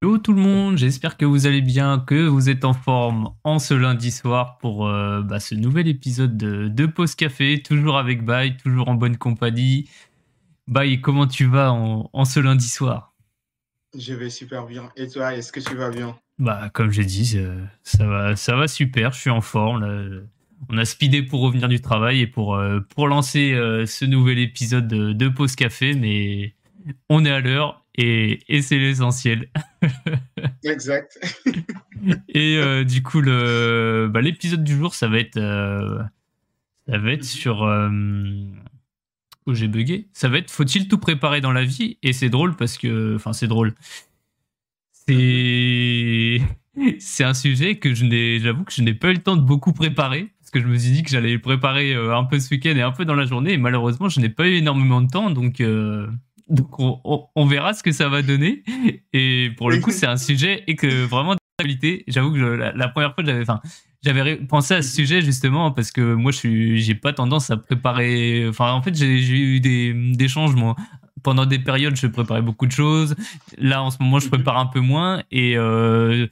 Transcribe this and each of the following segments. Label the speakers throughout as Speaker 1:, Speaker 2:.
Speaker 1: Hello tout le monde, j'espère que vous allez bien, que vous êtes en forme en ce lundi soir pour euh, bah, ce nouvel épisode de, de Pause Café, toujours avec Bye, toujours en bonne compagnie. Bye, comment tu vas en, en ce lundi soir?
Speaker 2: Je vais super bien. Et toi, est-ce que tu vas bien?
Speaker 1: Bah comme j'ai dit, euh, ça va, ça va super, je suis en forme. Là. On a speedé pour revenir du travail et pour, euh, pour lancer euh, ce nouvel épisode de, de Pause Café, mais on est à l'heure et, et c'est l'essentiel.
Speaker 2: Exact.
Speaker 1: et euh, du coup, le, bah, l'épisode du jour, ça va être, euh, ça va être sur. Euh, où j'ai bugué. Ça va être faut-il tout préparer dans la vie? Et c'est drôle parce que. Enfin, c'est drôle. C'est. C'est un sujet que je n'ai, j'avoue que je n'ai pas eu le temps de beaucoup préparer parce que je me suis dit que j'allais le préparer un peu ce week-end et un peu dans la journée et malheureusement je n'ai pas eu énormément de temps donc euh, donc on, verra ce que ça va donner. Et pour le coup, c'est un sujet et que vraiment d'actualité. J'avoue que la, première fois, j'avais, enfin, j'avais pensé à ce sujet justement parce que moi, je suis, j'ai pas tendance à préparer. Enfin, en fait, j'ai, j'ai eu des, des changements. Pendant des périodes, je préparais beaucoup de choses. Là, en ce moment, je prépare un peu moins et euh,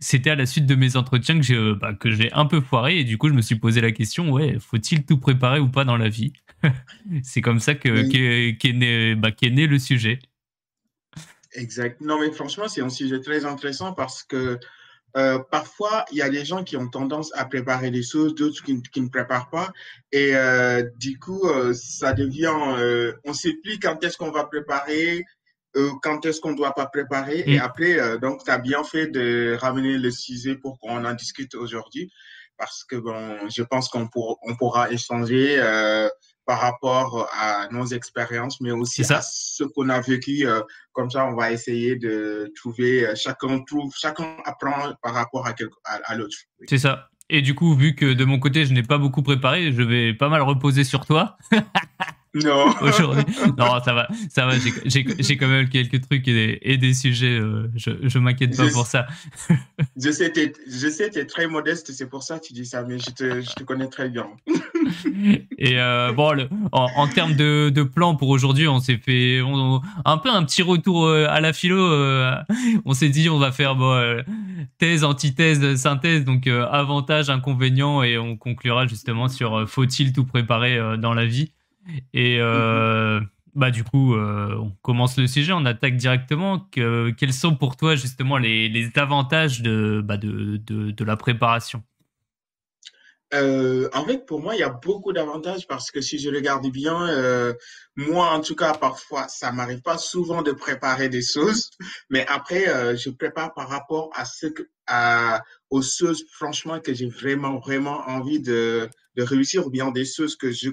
Speaker 1: c'était à la suite de mes entretiens que j'ai, euh, bah, que j'ai un peu foiré et du coup, je me suis posé la question ouais, faut-il tout préparer ou pas dans la vie? C'est comme ça que
Speaker 2: Oui.
Speaker 1: qu'est, né, bah, qu'est né le sujet.
Speaker 2: Exact. Non, mais franchement, c'est un sujet très intéressant parce que euh, parfois, il y a des gens qui ont tendance à préparer des choses, d'autres qui, qui ne préparent pas. Et euh, du coup, euh, ça devient, on ne sait plus quand est-ce qu'on va préparer, quand est-ce qu'on ne doit pas préparer. Et
Speaker 1: Mm.
Speaker 2: après, donc, tu as bien fait de ramener le sujet pour qu'on en discute aujourd'hui. Parce que, bon, je pense qu'on pour- on pourra échanger par rapport à nos expériences, mais aussi
Speaker 1: ça.
Speaker 2: à ce qu'on a vécu. euh, comme ça, on va essayer de trouver, euh, chacun trouve, chacun apprend par rapport à, quelque, à, à l'autre. Oui.
Speaker 1: C'est ça. Et du coup, vu que de mon côté, je n'ai pas beaucoup préparé, je vais pas mal reposer sur toi
Speaker 2: Non.
Speaker 1: aujourd'hui. non, ça va, ça va. J'ai- quand même quelques trucs et des, et des sujets. euh, je je m'inquiète pas
Speaker 2: Je-
Speaker 1: pour ça.
Speaker 2: Je sais, t'es, je sais, t'es très modeste, c'est pour ça que tu dis ça, mais je te, je te connais très bien.
Speaker 1: Et euh, bon, le- en, en termes de, de plan pour aujourd'hui, on s'est fait on- un peu un petit retour euh, à la philo. euh, on s'est dit, on va faire bon, thèse, antithèse, synthèse, donc avantages, inconvénients, et on conclura justement sur faut-il tout préparer dans la vie. Et euh, bah du coup, euh, on commence le sujet, on attaque directement. Que, quels sont pour toi justement les, les avantages de, bah, de, de, de la préparation?
Speaker 2: Euh, en fait, pour moi, il y a beaucoup d'avantages parce que si je regarde bien, euh, moi, en tout cas, parfois, ça m'arrive pas souvent de préparer des choses, mais après, euh, je prépare par rapport à ce que, à, aux choses, franchement, que j'ai vraiment, vraiment envie de, de réussir ou bien des choses que je,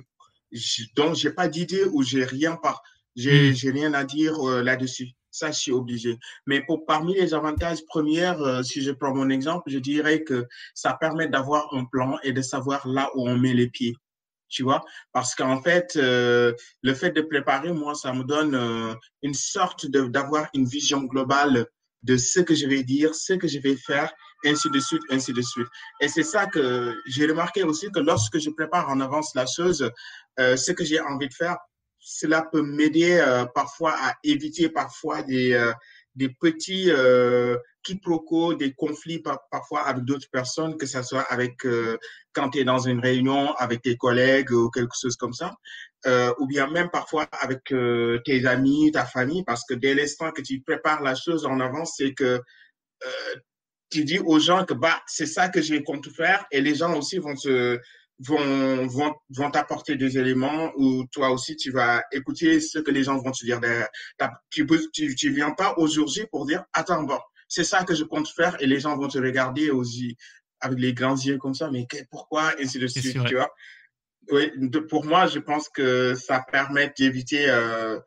Speaker 2: je dont j'ai pas d'idée ou j'ai rien par, j'ai,
Speaker 1: Mm.
Speaker 2: j'ai rien à dire euh, là-dessus. Ça, je suis obligé. Mais pour, parmi les avantages premières, euh, si je prends mon exemple, je dirais que ça permet d'avoir un plan et de savoir là où on met les pieds. Tu vois, parce qu'en fait, euh, le fait de préparer, moi, ça me donne euh, une sorte de d'avoir une vision globale de ce que je vais dire, ce que je vais faire, ainsi de suite, ainsi de suite. Et c'est ça que j'ai remarqué aussi que lorsque je prépare en avance la chose, euh, ce que j'ai envie de faire, cela peut m'aider euh, parfois à éviter parfois des euh, des petits euh, quiproquos, des conflits par, parfois avec d'autres personnes, que ce soit avec quand tu es dans une réunion avec tes collègues ou quelque chose comme ça, ou bien même parfois avec tes amis, ta famille, parce que dès l'instant que tu prépares la chose en avance, c'est que tu dis aux gens que bah c'est ça que je compte faire et les gens aussi vont se vont vont vont t'apporter des éléments ou toi aussi tu vas écouter ce que les gens vont te dire derrière. Tu tu, tu viens pas au jour J pour dire attends bon c'est ça que je compte faire et les gens vont te regarder yeux avec les grands yeux comme ça mais pourquoi ainsi de suite tu vois. Oui, de- pour moi je pense que ça permet d'éviter euh,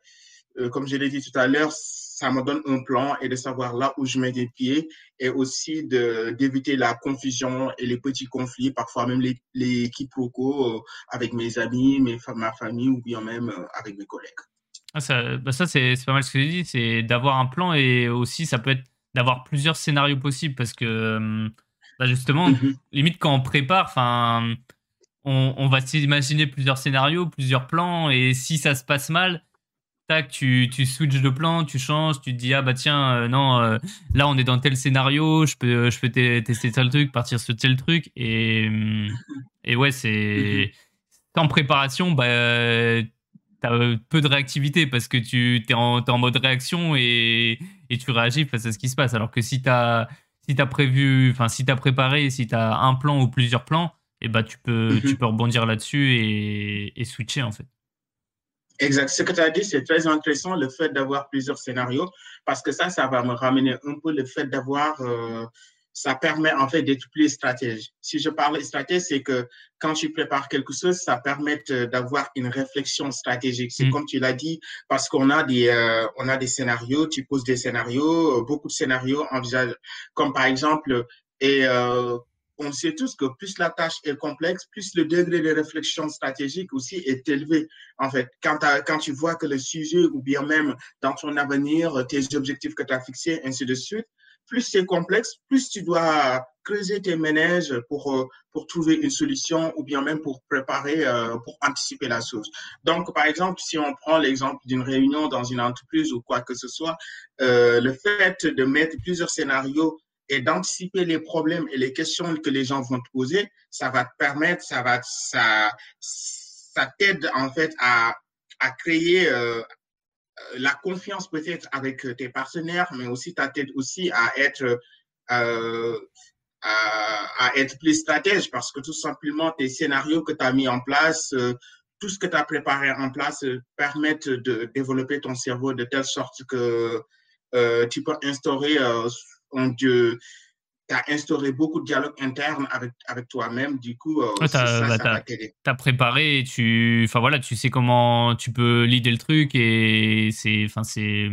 Speaker 2: euh, comme je l'ai dit tout à l'heure, ça me donne un plan et de savoir là où je mets des pieds et aussi d'éviter la confusion et les petits conflits, parfois même les, les quiproquos euh, avec mes amis, mes, ma famille ou bien même euh, avec mes collègues.
Speaker 1: Ah, ça, bah ça c'est pas mal ce que tu dis, c'est d'avoir un plan et aussi ça peut être d'avoir plusieurs scénarios possibles parce que euh, bah justement,
Speaker 2: Mhm.
Speaker 1: limite quand on prépare, enfin, on, on va s'imaginer plusieurs scénarios, plusieurs plans et si ça se passe mal, tac, tu, tu switches de plan, tu changes, tu te dis, ah bah tiens, euh, non, euh, là on est dans tel scénario, je peux, je peux tester tel truc, partir sur tel truc. Et, hum, et ouais, c'est. En préparation, bah, t'as peu de réactivité parce que tu es en, es en mode réaction et, et, tu réagis face à ce qui se passe. Alors que si t'as si as prévu, enfin si t'as préparé, si t'as un plan ou plusieurs plans, et eh bah tu peux, tu peux rebondir là-dessus et, et switcher en fait.
Speaker 2: Exact. Ce que tu as dit, c'est très intéressant, le fait d'avoir plusieurs scénarios, parce que ça, ça va me ramener un peu le fait d'avoir, euh, ça permet en fait d'être plus stratège. Si je parle stratège, c'est que quand tu prépares quelque chose, ça permet d'avoir une réflexion stratégique. C'est mm. comme tu l'as dit, parce qu'on a des, euh, on a des scénarios, tu poses des scénarios, beaucoup de scénarios envisagent, comme par exemple, et euh, on sait tous que plus la tâche est complexe, plus le degré de réflexion stratégique aussi est élevé. En fait, quand, tu vois que le sujet ou bien même dans ton avenir, tes objectifs que tu as fixés, ainsi de suite, plus c'est complexe, plus tu dois creuser tes ménages pour, euh, pour trouver une solution ou bien même pour préparer, euh, pour anticiper la chose. Donc, par exemple, si on prend l'exemple d'une réunion dans une entreprise ou quoi que ce soit, euh, le fait de mettre plusieurs scénarios et d'anticiper les problèmes et les questions que les gens vont te poser, ça va te permettre, ça va, ça, ça t'aide en fait à, à créer euh, la confiance peut-être avec tes partenaires, mais aussi ça t'aide aussi à être euh, à, être plus stratège parce que tout simplement tes scénarios que tu as mis en place, euh, tout ce que tu as préparé en place euh, permettent de développer ton cerveau de telle sorte que euh, tu peux instaurer tu as instauré beaucoup de dialogue interne avec, avec toi-même. Du coup, euh, tu
Speaker 1: as, préparé et tu, enfin, voilà, tu sais comment tu peux leader le truc et c'est. Enfin, c'est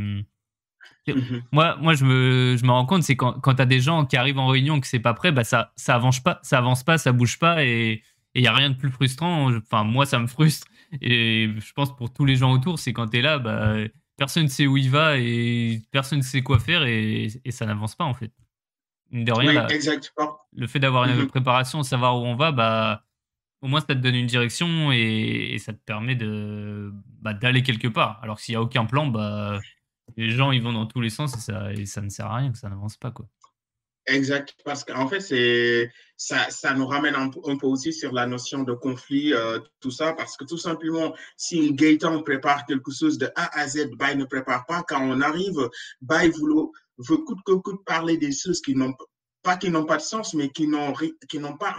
Speaker 1: mm-hmm. Moi, moi je, me, je me rends compte, c'est quand, quand tu as des gens qui arrivent en réunion que c'est pas prêt, bah ça, ça, avance pas, ça avance pas, ça bouge pas et il n'y a rien de plus frustrant. Enfin, moi, ça me frustre. Et je pense pour tous les gens autour, c'est quand tu es là, bah, personne ne sait où il va et personne ne sait quoi faire et, ça n'avance pas en fait.
Speaker 2: De rien, oui, exactement.
Speaker 1: le fait d'avoir une mm-hmm. préparation, savoir où on va, bah, au moins ça te donne une direction et, ça te permet de bah, d'aller quelque part. Alors s'il n'y a aucun plan, bah, les gens ils vont dans tous les sens et ça, et ça ne sert à rien, que ça n'avance pas. quoi.
Speaker 2: Exact, parce qu'en fait, ça, ça nous ramène un, peu aussi sur la notion de conflit, euh, tout ça, parce que tout simplement, si Gaëtan prépare quelque chose de A à Z, Bay ne prépare pas, quand on arrive, Bay veut, veut coûte que coûte parler des choses qui n'ont pas qui n'ont pas de sens, mais qui n'ont pas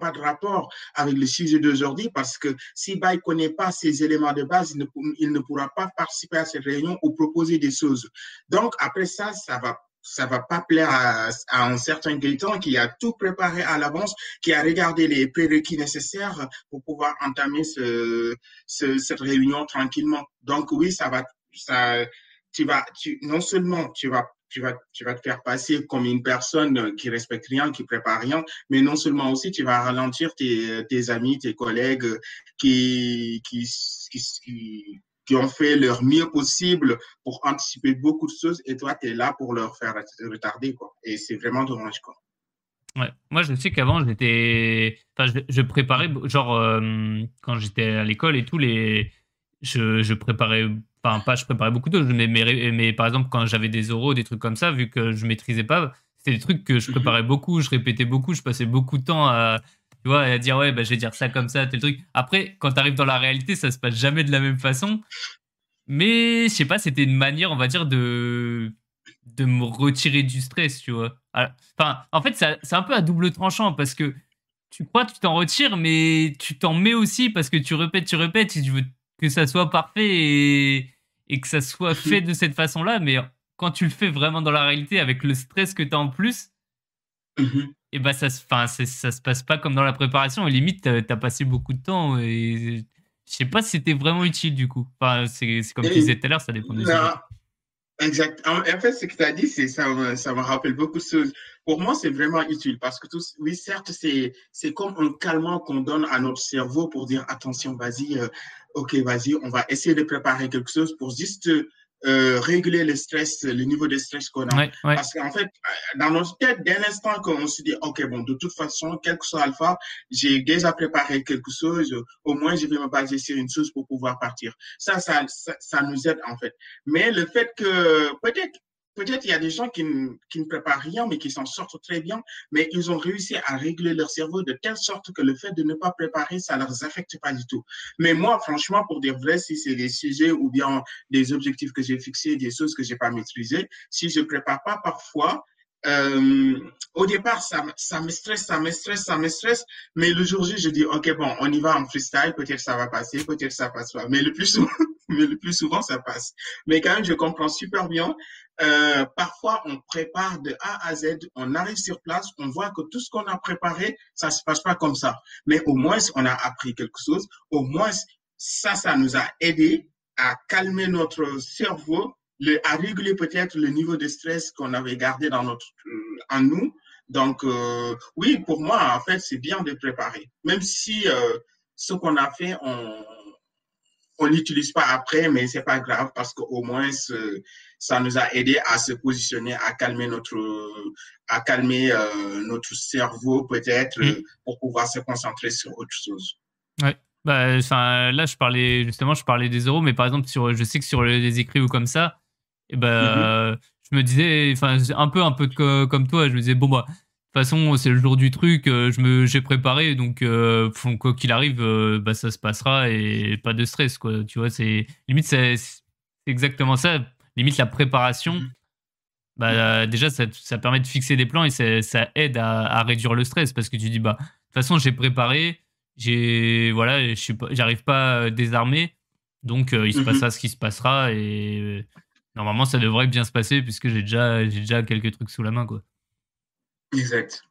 Speaker 2: pas de rapport avec le sujet d'aujourd'hui, parce que si Bay connaît pas ces éléments de base, il ne, il ne pourra pas participer à cette réunion ou proposer des choses. Donc après ça, ça va ça va pas plaire à, un certain Gaëtan qui a tout préparé à l'avance, qui a regardé les prérequis nécessaires pour pouvoir entamer ce, cette réunion tranquillement. Donc oui, ça va, ça, tu vas, tu, non seulement tu vas tu vas, tu vas te faire passer comme une personne qui respecte rien, qui prépare rien, mais non seulement aussi tu vas ralentir tes, tes amis, tes collègues qui, qui, qui, qui ont fait leur mieux possible pour anticiper beaucoup de choses et toi, tu es là pour leur faire retarder. Quoi. Et c'est vraiment dommage. Quoi.
Speaker 1: Ouais. Moi, je sais qu'avant, j'étais. Enfin, je, préparais, genre, euh, quand j'étais à l'école et tout, les... je, je préparais. Enfin, pas je préparais beaucoup de choses, mais, mais, par exemple, quand j'avais des oraux, des trucs comme ça, vu que je maîtrisais pas, c'était des trucs que je mhm. préparais beaucoup, je répétais beaucoup, je passais beaucoup de temps à, tu vois, à dire ouais, bah, je vais dire ça comme ça, tel truc. Après, quand tu arrives dans la réalité, ça se passe jamais de la même façon. Mais je sais pas, c'était une manière, on va dire, de de me retirer du stress, tu vois. Enfin, en fait, c'est un peu à double tranchant parce que tu crois, tu t'en retires, mais tu t'en mets aussi parce que tu répètes, tu répètes, si tu veux que ça soit parfait et, et que ça soit fait de cette façon-là. Mais quand tu le fais vraiment dans la réalité avec le stress que tu as en plus, mhm et bah ça, ça se passe pas comme dans la préparation. Et limite, tu as passé beaucoup de temps et je sais pas si c'était vraiment utile du coup. Enfin, c'est comme tu disais tout à l'heure, ça dépend des
Speaker 2: Exact. En, fait, ce que tu as dit, c'est ça, me, ça me rappelle beaucoup de choses. Pour moi, c'est vraiment utile parce que, tout, oui, certes, c'est comme un calmant qu'on donne à notre cerveau pour dire attention, vas-y, euh, ok, vas-y, on va essayer de préparer quelque chose pour juste euh, réguler le stress, le niveau de stress qu'on a. Parce qu'en fait, dans notre tête, dès l'instant qu'on se dit, OK, bon, de toute façon, quel que soit alpha, j'ai déjà préparé quelque chose, au moins je vais me baser sur une chose pour pouvoir partir. Ça, ça, ça, ça nous aide en fait. Mais le fait que peut-être Peut-être il y a des gens qui, qui, ne préparent rien, mais qui s'en sortent très bien, mais ils ont réussi à régler leur cerveau de telle sorte que le fait de ne pas préparer, ça ne leur affecte pas du tout. Mais moi, franchement, pour dire vrai, si c'est des sujets ou bien des objectifs que j'ai fixés, des choses que j'ai pas maîtrisées, si je prépare pas parfois, euh, au départ, ça, ça, me stresse, ça me stresse, ça me stresse. Mais le jour J, je dis, OK, bon, on y va en freestyle. Peut-être ça va passer, peut-être ça passe pas. Mais le plus souvent, mais le plus souvent, ça passe. Mais quand même, je comprends super bien. Euh, parfois, on prépare de A à Z, on arrive sur place, on voit que tout ce qu'on a préparé, ça se passe pas comme ça. Mais au moins, on a appris quelque chose. Au moins, ça, ça nous a aidé à calmer notre cerveau, à réguler peut-être le niveau de stress qu'on avait gardé dans notre, euh, en nous. Donc, euh, oui, pour moi, en fait, c'est bien de préparer. Même si euh, ce qu'on a fait, on, on l'utilise pas après, mais c'est pas grave parce qu'au moins ça nous a aidé à se positionner, à calmer notre, à calmer euh, notre cerveau peut-être mm. pour pouvoir se concentrer sur autre chose.
Speaker 1: Ouais. Bah, là, je parlais justement, je parlais des euros, mais par exemple, sur, je sais que sur les écrits ou comme ça, et eh ben, mm-hmm. je me disais, enfin, un peu, un peu comme toi, je me disais, bon, bah, toute façon, c'est le jour du truc, euh, je me, j'ai préparé, donc euh, quoi qu'il arrive, euh, bah, ça se passera et pas de stress, quoi. Tu vois, c'est limite, c'est, exactement ça. Limite, la préparation, mmh. bah, déjà, ça, ça, permet de fixer des plans et ça, ça aide à, réduire le stress parce que tu dis, bah, de toute façon, j'ai préparé, j'ai, voilà, je suis pas, j'arrive pas désarmé, donc il se mmh passera ce qui se passera et normalement, ça devrait bien se passer puisque j'ai déjà, j'ai déjà quelques trucs sous la main, quoi.
Speaker 2: Exact.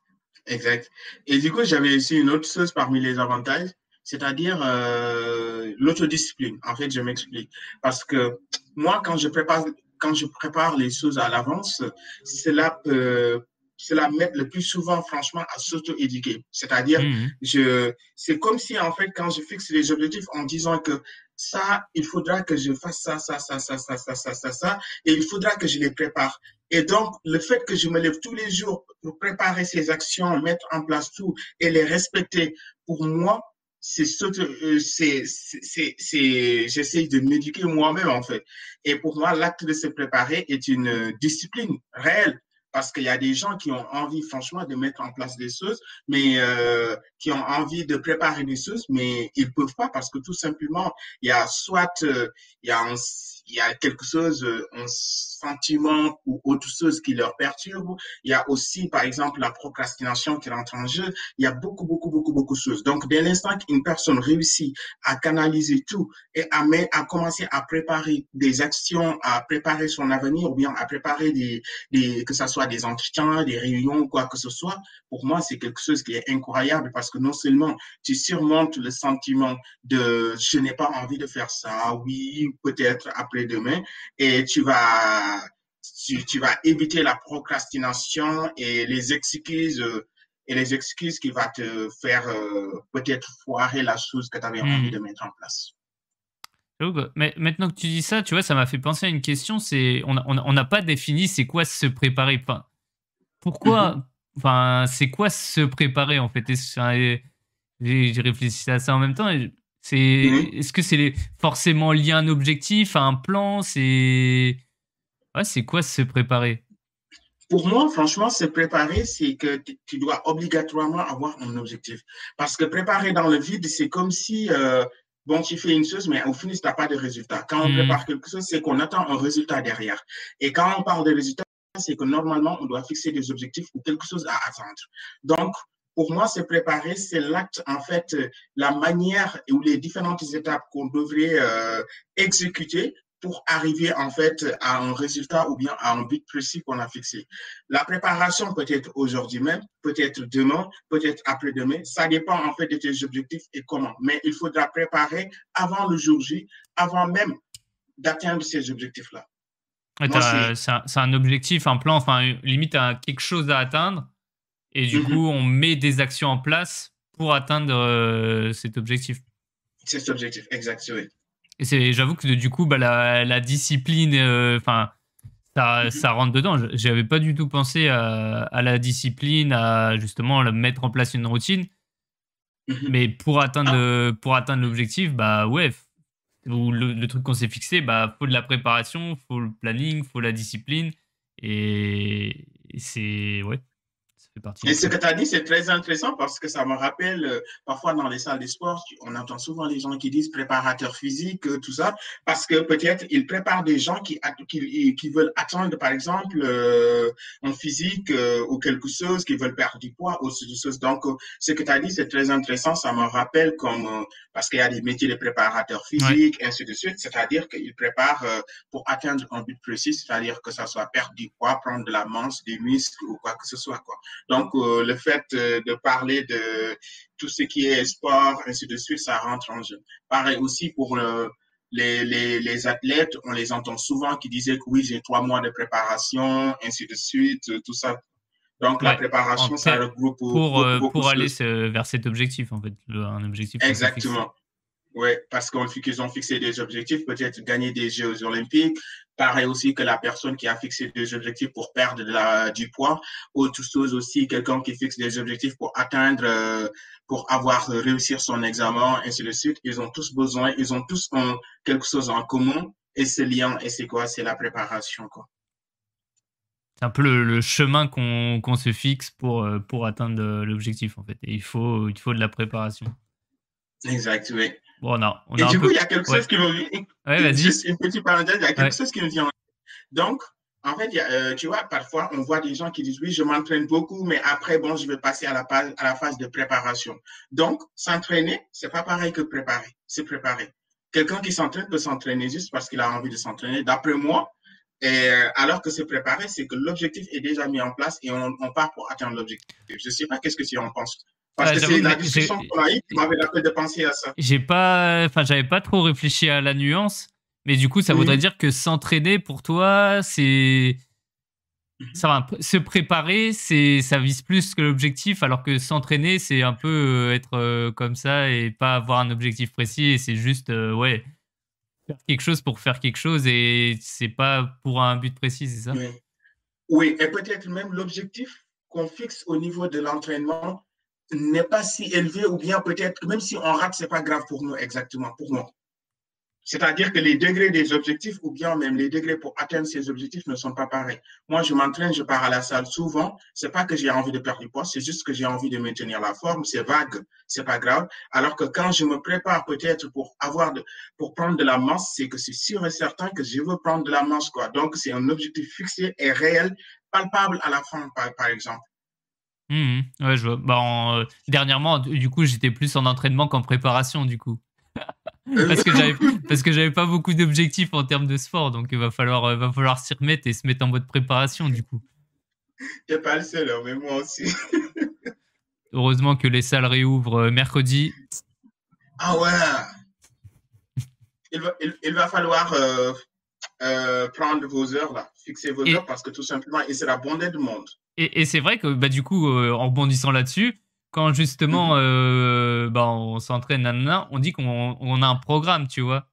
Speaker 2: Exact. Et du coup, j'avais aussi une autre chose parmi les avantages, c'est-à-dire euh, l'autodiscipline. En fait, je m'explique. Parce que moi, quand je prépare, quand je prépare les choses à l'avance, cela peut cela m'aide le plus souvent, franchement, à s'auto-éduquer. C'est-à-dire, mmh. je, c'est comme si, en fait, quand je fixe les objectifs en disant que ça, il faudra que je fasse ça, ça, ça, ça, ça, ça, ça, ça, ça, et il faudra que je les prépare. Et donc, le fait que je me lève tous les jours pour préparer ces actions, mettre en place tout et les respecter, pour moi, c'est euh, c'est j'essaie de m'éduquer moi-même en fait. Et pour moi l'acte de se préparer est une discipline réelle. Parce qu'il y a des gens qui ont envie, franchement, de mettre en place des choses, mais euh, qui ont envie de préparer des choses, mais ils peuvent pas parce que tout simplement, il y a soit euh, il y a un, il y a quelque chose, euh, un sentiment ou autre chose qui leur perturbe. Il y a aussi, par exemple, la procrastination qui rentre en jeu. Il y a beaucoup, beaucoup, beaucoup, beaucoup de choses. Donc, dès l'instant qu'une personne réussit à canaliser tout et à, à commencer à préparer des actions, à préparer son avenir ou bien à préparer des, des que ce soit des entretiens, des réunions, quoi que ce soit, pour moi, c'est quelque chose qui est incroyable parce que non seulement tu surmontes le sentiment de je n'ai pas envie de faire ça, oui, peut-être après demain et tu vas, tu, vas éviter la procrastination et les excuses et les excuses qui va te faire euh, peut-être foirer la chose que tu avais envie hmm. de mettre en place.
Speaker 1: Mais maintenant que tu dis ça, tu vois, ça m'a fait penser à une question. C'est on n'a on, pas défini c'est quoi se préparer. Enfin, pourquoi mm-hmm. Enfin, c'est quoi se préparer en fait? J'ai réfléchi à ça en même temps. Et c'est, mmh est-ce que c'est forcément lié à un objectif, à un plan? C'est, ouais, c'est quoi se préparer?
Speaker 2: Pour moi, franchement, se préparer, c'est que tu dois obligatoirement avoir un objectif. Parce que préparer dans le vide, c'est comme si, euh, bon, tu fais une chose, mais au final, tu n'as pas de résultat. Quand on mmh. prépare quelque chose, c'est qu'on attend un résultat derrière. Et quand on parle de résultat, c'est que normalement, on doit fixer des objectifs ou quelque chose à attendre. Donc, pour moi, se préparer, c'est l'acte, en fait, euh, la manière ou les différentes étapes qu'on devrait euh, exécuter pour arriver en fait à un résultat ou bien à un but précis qu'on a fixé. La préparation peut être aujourd'hui même, peut-être demain, peut-être après-demain. Ça dépend en fait de tes objectifs et comment. Mais il faudra préparer avant le jour J, avant même d'atteindre ces objectifs-là.
Speaker 1: c'est un, objectif, un plan, enfin limite à quelque chose à atteindre et du mhm. coup, on met des actions en place pour atteindre euh, cet objectif.
Speaker 2: Cet objectif, exact, oui.
Speaker 1: Et j'avoue que du coup, bah, la, discipline, euh, enfin, ça, mhm. ça, rentre dedans. J'avais pas du tout pensé à, la discipline, à justement mettre en place une routine. Mhm. Mais pour atteindre, ah. pour atteindre l'objectif, bah ouais, ou le, truc qu'on s'est fixé, bah faut de la préparation, faut le planning, faut la discipline. Et, et c'est ouais,
Speaker 2: et ce que tu as dit, c'est très intéressant parce que ça me rappelle, euh, parfois dans les salles de sport, on entend souvent les gens qui disent préparateur physique, euh, tout ça, parce que peut-être ils préparent des gens qui, qui, qui veulent attendre, par exemple, euh, en physique ou quelque chose, qui veulent perdre du poids ou ce chose. Donc, ce que tu as dit, c'est très intéressant. Ça me rappelle comme, parce qu'il y a des métiers de préparateur physique, et ainsi de suite, c'est-à-dire qu'ils préparent pour atteindre un but précis, c'est-à-dire que ça soit perdre du poids, prendre de la masse, des muscles ou quoi que ce soit, quoi. Donc, euh, le fait euh, de parler de tout ce qui est sport, ainsi de suite, ça rentre en jeu. Pareil aussi pour les, les, les, athlètes, on les entend souvent qui disaient que oui, j'ai trois mois de préparation, ainsi de suite, tout ça. Donc, la préparation, ça regroupe
Speaker 1: pour, euh, pour aller vers cet objectif, en fait, un objectif.
Speaker 2: Exactement. Oui, parce qu'ils ont fixé des objectifs, peut-être gagner des Jeux olympiques. Pareil aussi que la personne qui a fixé des objectifs pour perdre du poids. Autre chose aussi, quelqu'un qui fixe des objectifs pour atteindre, euh, pour avoir euh, réussir son examen, ainsi de suite. Ils ont tous besoin, ils ont tous quelque chose en commun. Et ce lien, et c'est quoi? C'est la préparation, quoi.
Speaker 1: C'est un peu le, chemin qu'on se fixe pour, euh, pour atteindre l'objectif, en fait. Il faut, il faut de la préparation.
Speaker 2: Exact, oui.
Speaker 1: Bon, non,
Speaker 2: Et du coup, il y a quelque chose qui me vient.
Speaker 1: Ouais, vas-y.
Speaker 2: Une petite parenthèse, il y a quelque chose qui me vient. Donc, en fait, euh, tu vois, parfois, on voit des gens qui disent, oui, je m'entraîne beaucoup, mais après, bon, je vais passer à la, phase, à la phase de préparation. Donc, s'entraîner, c'est pas pareil que préparer. C'est préparer. Quelqu'un qui s'entraîne peut s'entraîner juste parce qu'il a envie de s'entraîner. D'après moi, et, euh, alors que c'est préparer, c'est que l'objectif est déjà mis en place et on, on part pour atteindre l'objectif. Je sais pas qu'est-ce que tu en penses. Parce que c'est la discussion qu'on a eue qui m'avait de penser à ça.
Speaker 1: J'ai pas, enfin, j'avais pas trop réfléchi à la nuance, mais du coup, ça voudrait dire que s'entraîner pour toi, c'est. Mhm. Ça va, se préparer, c'est, ça vise plus que l'objectif, alors que s'entraîner, c'est un peu euh, être euh, comme ça et pas avoir un objectif précis, et c'est juste, euh, ouais, faire quelque chose pour faire quelque chose, et c'est pas pour un but précis, c'est ça?
Speaker 2: Oui. oui, et peut-être même l'objectif qu'on fixe au niveau de l'entraînement, n'est pas si élevé ou bien peut-être même si on rate, c'est pas grave pour nous exactement, pour moi. C'est-à-dire que les degrés des objectifs ou bien même les degrés pour atteindre ces objectifs ne sont pas pareils. Moi, je m'entraîne, je pars à la salle souvent. C'est pas que j'ai envie de perdre du poids, c'est juste que j'ai envie de maintenir la forme. C'est vague, c'est pas grave. Alors que quand je me prépare peut-être pour avoir de, pour prendre de la masse, c'est que c'est sûr et certain que je veux prendre de la masse, quoi. Donc, c'est un objectif fixé et réel, palpable à la fin, par exemple.
Speaker 1: Mmh ouais, je vois. Bah, euh, dernièrement, du coup, j'étais plus en entraînement qu'en préparation, du coup. parce que j'avais parce que j'avais pas beaucoup d'objectifs en termes de sport, donc il va falloir euh, va falloir s'y remettre et se mettre en mode préparation, du coup.
Speaker 2: T'es pas le seul, hein, mais moi aussi.
Speaker 1: Heureusement que les salles réouvrent euh, mercredi.
Speaker 2: Ah ouais. Il va, il, va falloir prendre vos heures là, fixer vos heures parce que tout simplement, il sera bondé de monde.
Speaker 1: Et, c'est vrai que bah, du coup, euh, en rebondissant là-dessus, quand justement mhm. euh, bah, on s'entraîne, on dit qu'on a un programme, tu vois,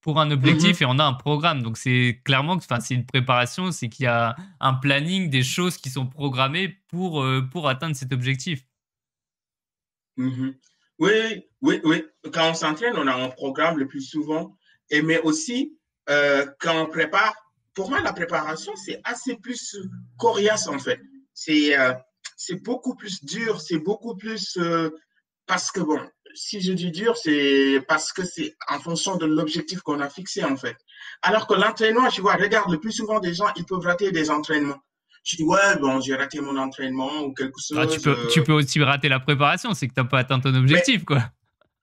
Speaker 1: pour un objectif mhm. et on a un programme. Donc c'est clairement que c'est une préparation, c'est qu'il y a un planning, des choses qui sont programmées pour, euh, pour atteindre cet objectif.
Speaker 2: Mhm. Oui, oui, oui. Quand on s'entraîne, on a un programme le plus souvent. Et mais aussi, quand on prépare, pour moi, la préparation, c'est assez plus coriace en fait c'est euh, c'est beaucoup plus dur, c'est beaucoup plus euh, parce que bon, si je dis dur, c'est parce que c'est en fonction de l'objectif qu'on a fixé en fait. Alors que l'entraînement, tu vois, regarde, le plus souvent des gens, ils peuvent rater des entraînements. Je dis ouais, bon, j'ai raté mon entraînement ou quelque chose.
Speaker 1: Ah, tu, peux, tu peux aussi rater la préparation, c'est que tu n'as pas atteint ton objectif, quoi.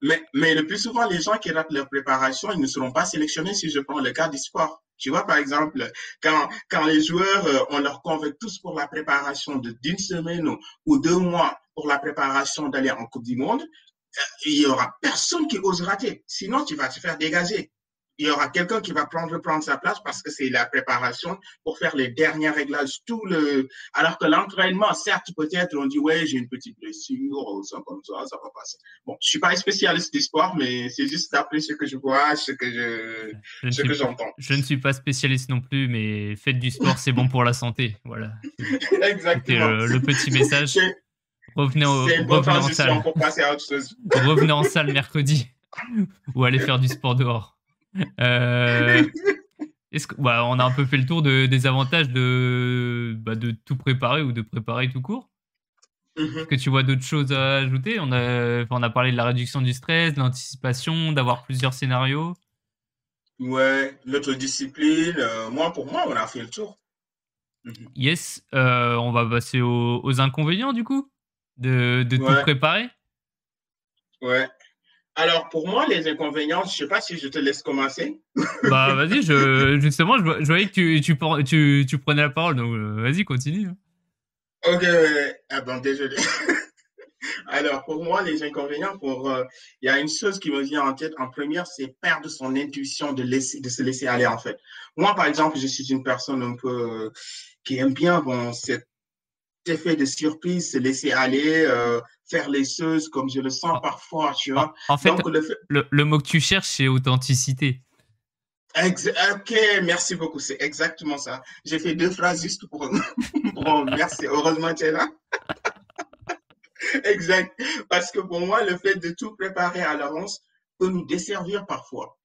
Speaker 2: Mais, mais le plus souvent, les gens qui ratent leur préparation, ils ne seront pas sélectionnés si je prends le cas du sport. Tu vois, par exemple, quand, quand les joueurs, euh, on leur convainc tous pour la préparation d'une semaine ou, deux mois pour la préparation d'aller en Coupe du Monde, euh, il y aura personne qui ose rater. Sinon, tu vas te faire dégager. Il y aura quelqu'un qui va prendre, prendre sa place parce que c'est la préparation pour faire les derniers réglages, tout le, alors que l'entraînement, certes, peut-être, on dit, ouais, j'ai une petite blessure, ça comme ça, ça va passer. Bon, je suis pas spécialiste du sport, mais c'est juste d'après ce que je vois, ce que je, ce que j'entends.
Speaker 1: Je ne suis pas spécialiste non plus, mais faites du sport, c'est bon pour la santé. Voilà.
Speaker 2: Exactement.
Speaker 1: Le, le, petit message. Revenez, au,
Speaker 2: revenez en salle. Pour passer à autre chose.
Speaker 1: revenez en salle mercredi ou allez faire du sport dehors. Euh, est-ce que, bah, on a un peu fait le tour de, des avantages de, bah, de tout préparer ou de préparer tout court. Mm-hmm. Est-ce que tu vois d'autres choses à ajouter? On a, on a parlé de la réduction du stress, de l'anticipation, d'avoir plusieurs scénarios.
Speaker 2: Ouais, l'autodiscipline. Euh, moi, pour moi, on a fait le tour.
Speaker 1: Mm-hmm. Yes, euh, on va passer aux, inconvénients du coup de, de tout préparer.
Speaker 2: Ouais. Alors, pour moi, les inconvénients, je ne sais pas si je te laisse commencer.
Speaker 1: Bah, vas-y, je, justement, je, voyais que tu, tu, tu, prenais la parole, donc euh, vas-y, continue. Hein.
Speaker 2: Ok, ah bon, désolé. Alors, pour moi, les inconvénients, pour, euh, il y a une chose qui me vient en tête en première, c'est perdre son intuition de, laisser, de se laisser aller, en fait. Moi, par exemple, je suis une personne un peu euh, qui aime bien bon, cet effet de surprise, se laisser aller, faire les choses comme je le sens parfois, tu vois.
Speaker 1: En fait, le, mot que tu cherches, c'est authenticité.
Speaker 2: ok, merci beaucoup. C'est exactement ça. J'ai fait deux phrases juste pour. bon, merci. Heureusement, tu es là. exact. Parce que pour moi, le fait de tout préparer à l'avance peut nous desservir parfois.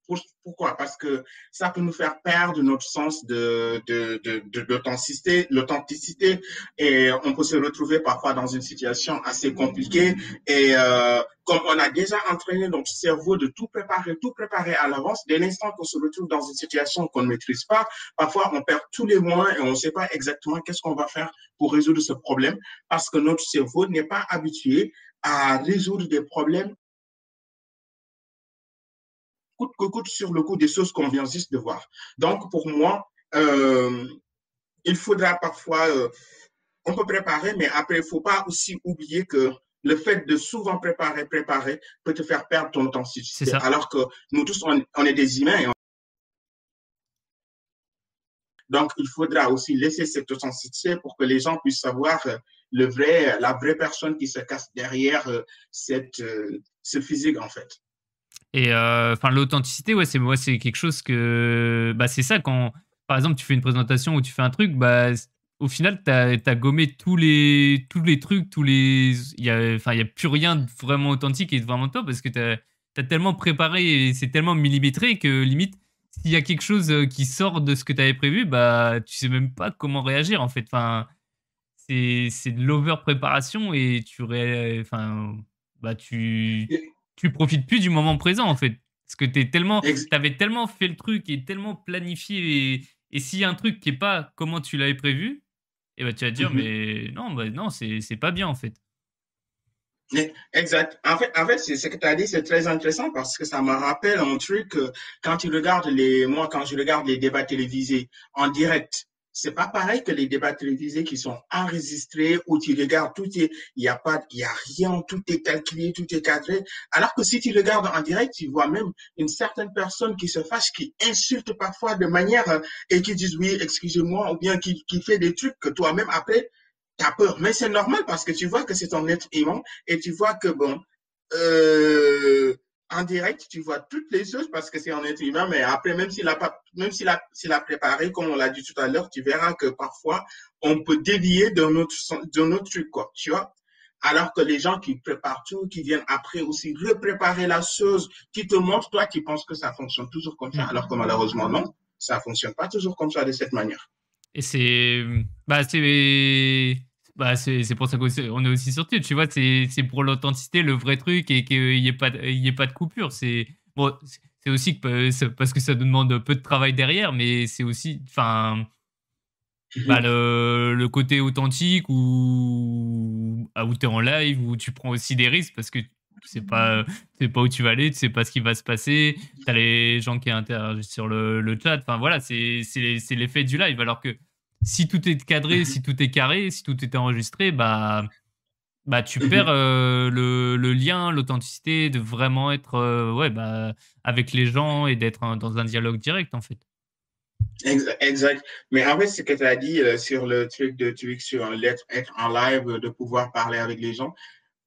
Speaker 2: Pourquoi? Parce que ça peut nous faire perdre notre sens de, de, de, l'authenticité, l'authenticité, et on peut se retrouver parfois dans une situation assez compliquée. Et euh, comme on a déjà entraîné notre cerveau de tout préparer, tout préparer à l'avance, dès l'instant qu'on se retrouve dans une situation qu'on ne maîtrise pas, parfois on perd tous les moyens et on ne sait pas exactement qu'est-ce qu'on va faire pour résoudre ce problème parce que notre cerveau n'est pas habitué à résoudre des problèmes coûte que coûte sur le coup des choses qu'on vient juste de voir. Donc, pour moi, euh, il faudra parfois, euh, on peut préparer, mais après, il ne faut pas aussi oublier que le fait de souvent préparer, préparer, peut te faire perdre ton intensité. Alors que nous tous, on, est des humains. Donc, il faudra aussi laisser cette authenticité pour que les gens puissent savoir euh, le vrai, la vraie personne qui se cache derrière cette, ce physique, en fait.
Speaker 1: Et euh, enfin, l'authenticité, ouais, c'est moi, quelque chose que, bah, c'est ça quand, par exemple, tu fais une présentation ou tu fais un truc, bah, au final, tu as, gommé tous les, tous les trucs, tous les, il y a, enfin, il y a plus rien de vraiment authentique et de vraiment top parce que tu as, tellement préparé et c'est tellement millimétré que limite, s'il y a quelque chose euh, qui sort de ce que tu avais prévu, bah, tu sais même pas comment réagir en fait. Enfin, c'est, c'est de l'over préparation et tu, ré, enfin, bah, tu tu profites plus du moment présent en fait. Parce que tu tellement, avais tellement fait le truc et tellement planifié. Et, et s'il y a un truc qui est pas comment tu l'avais prévu, et eh ben, tu vas te dire, mhm. mais non, bah, non c'est pas bien en fait.
Speaker 2: Exact. En fait, en fait ce que tu as dit, c'est très intéressant parce que ça me rappelle un truc. Quand tu regardes les, moi, quand je regarde les débats télévisés en direct, c'est pas pareil que les débats télévisés qui sont enregistrés où tu regardes tout est, il y a pas, il y a rien, tout est calculé, tout est cadré. Alors que si tu regardes en direct, tu vois même une certaine personne qui se fâche, qui insulte parfois de manière euh, et qui dit oui, excusez-moi, ou bien qui, qui fait des trucs que toi-même après t'as peur. Mais c'est normal parce que tu vois que c'est ton être aimant et tu vois que bon, euh, en direct, tu vois toutes les choses parce que c'est un être humain, mais après, même s'il a pas, même s'il a, s'il a préparé, comme on l'a dit tout à l'heure, tu verras que parfois, on peut dévier de notre, de notre truc, quoi, tu vois. Alors que les gens qui préparent tout, qui viennent après aussi repréparer la chose, qui te montrent, toi, qui penses que ça fonctionne toujours comme ça, alors que malheureusement, non, ça fonctionne pas toujours comme ça de cette manière.
Speaker 1: Et c'est, bah, c'est, bah, c'est pour ça qu'on est aussi sorti. Tu vois, c'est pour l'authenticité, le vrai truc et qu'il n'y ait, pas, ait pas de coupure. C'est bon, aussi parce que ça demande peu de travail derrière, mais c'est aussi. Enfin. Bah, le, le, côté authentique ou où tu es en live, où tu prends aussi des risques parce que tu sais pas, sais pas où tu vas aller, tu sais pas ce qui va se passer. Tu as les gens qui interagissent sur le, le chat. Enfin voilà, c'est l'effet du live. Alors que si tout est cadré, si tout est carré, si tout est enregistré, bah bah, tu mmh perds le, le, lien, l'authenticité de vraiment être ouais, bah, avec les gens et d'être dans un dialogue direct, en fait.
Speaker 2: Exact. Mais en fait, ce que tu as dit sur le truc de truc sur être en live, de pouvoir parler avec les gens,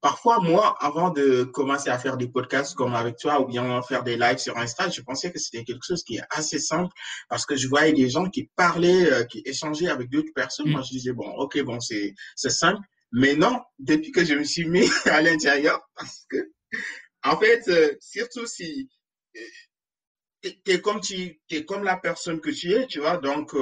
Speaker 2: Parfois, moi, avant de commencer à faire des podcasts comme avec toi ou bien faire des lives sur Insta, je pensais que c'était quelque chose qui est assez simple parce que je voyais des gens qui parlaient, euh, qui échangeaient avec d'autres personnes. Mm. Moi, je disais, bon, ok, bon, c'est simple. Mais non, depuis que je me suis mis à l'intérieur, parce que, en fait, euh, surtout si euh, tu es comme tu es comme la personne que tu es, tu vois, donc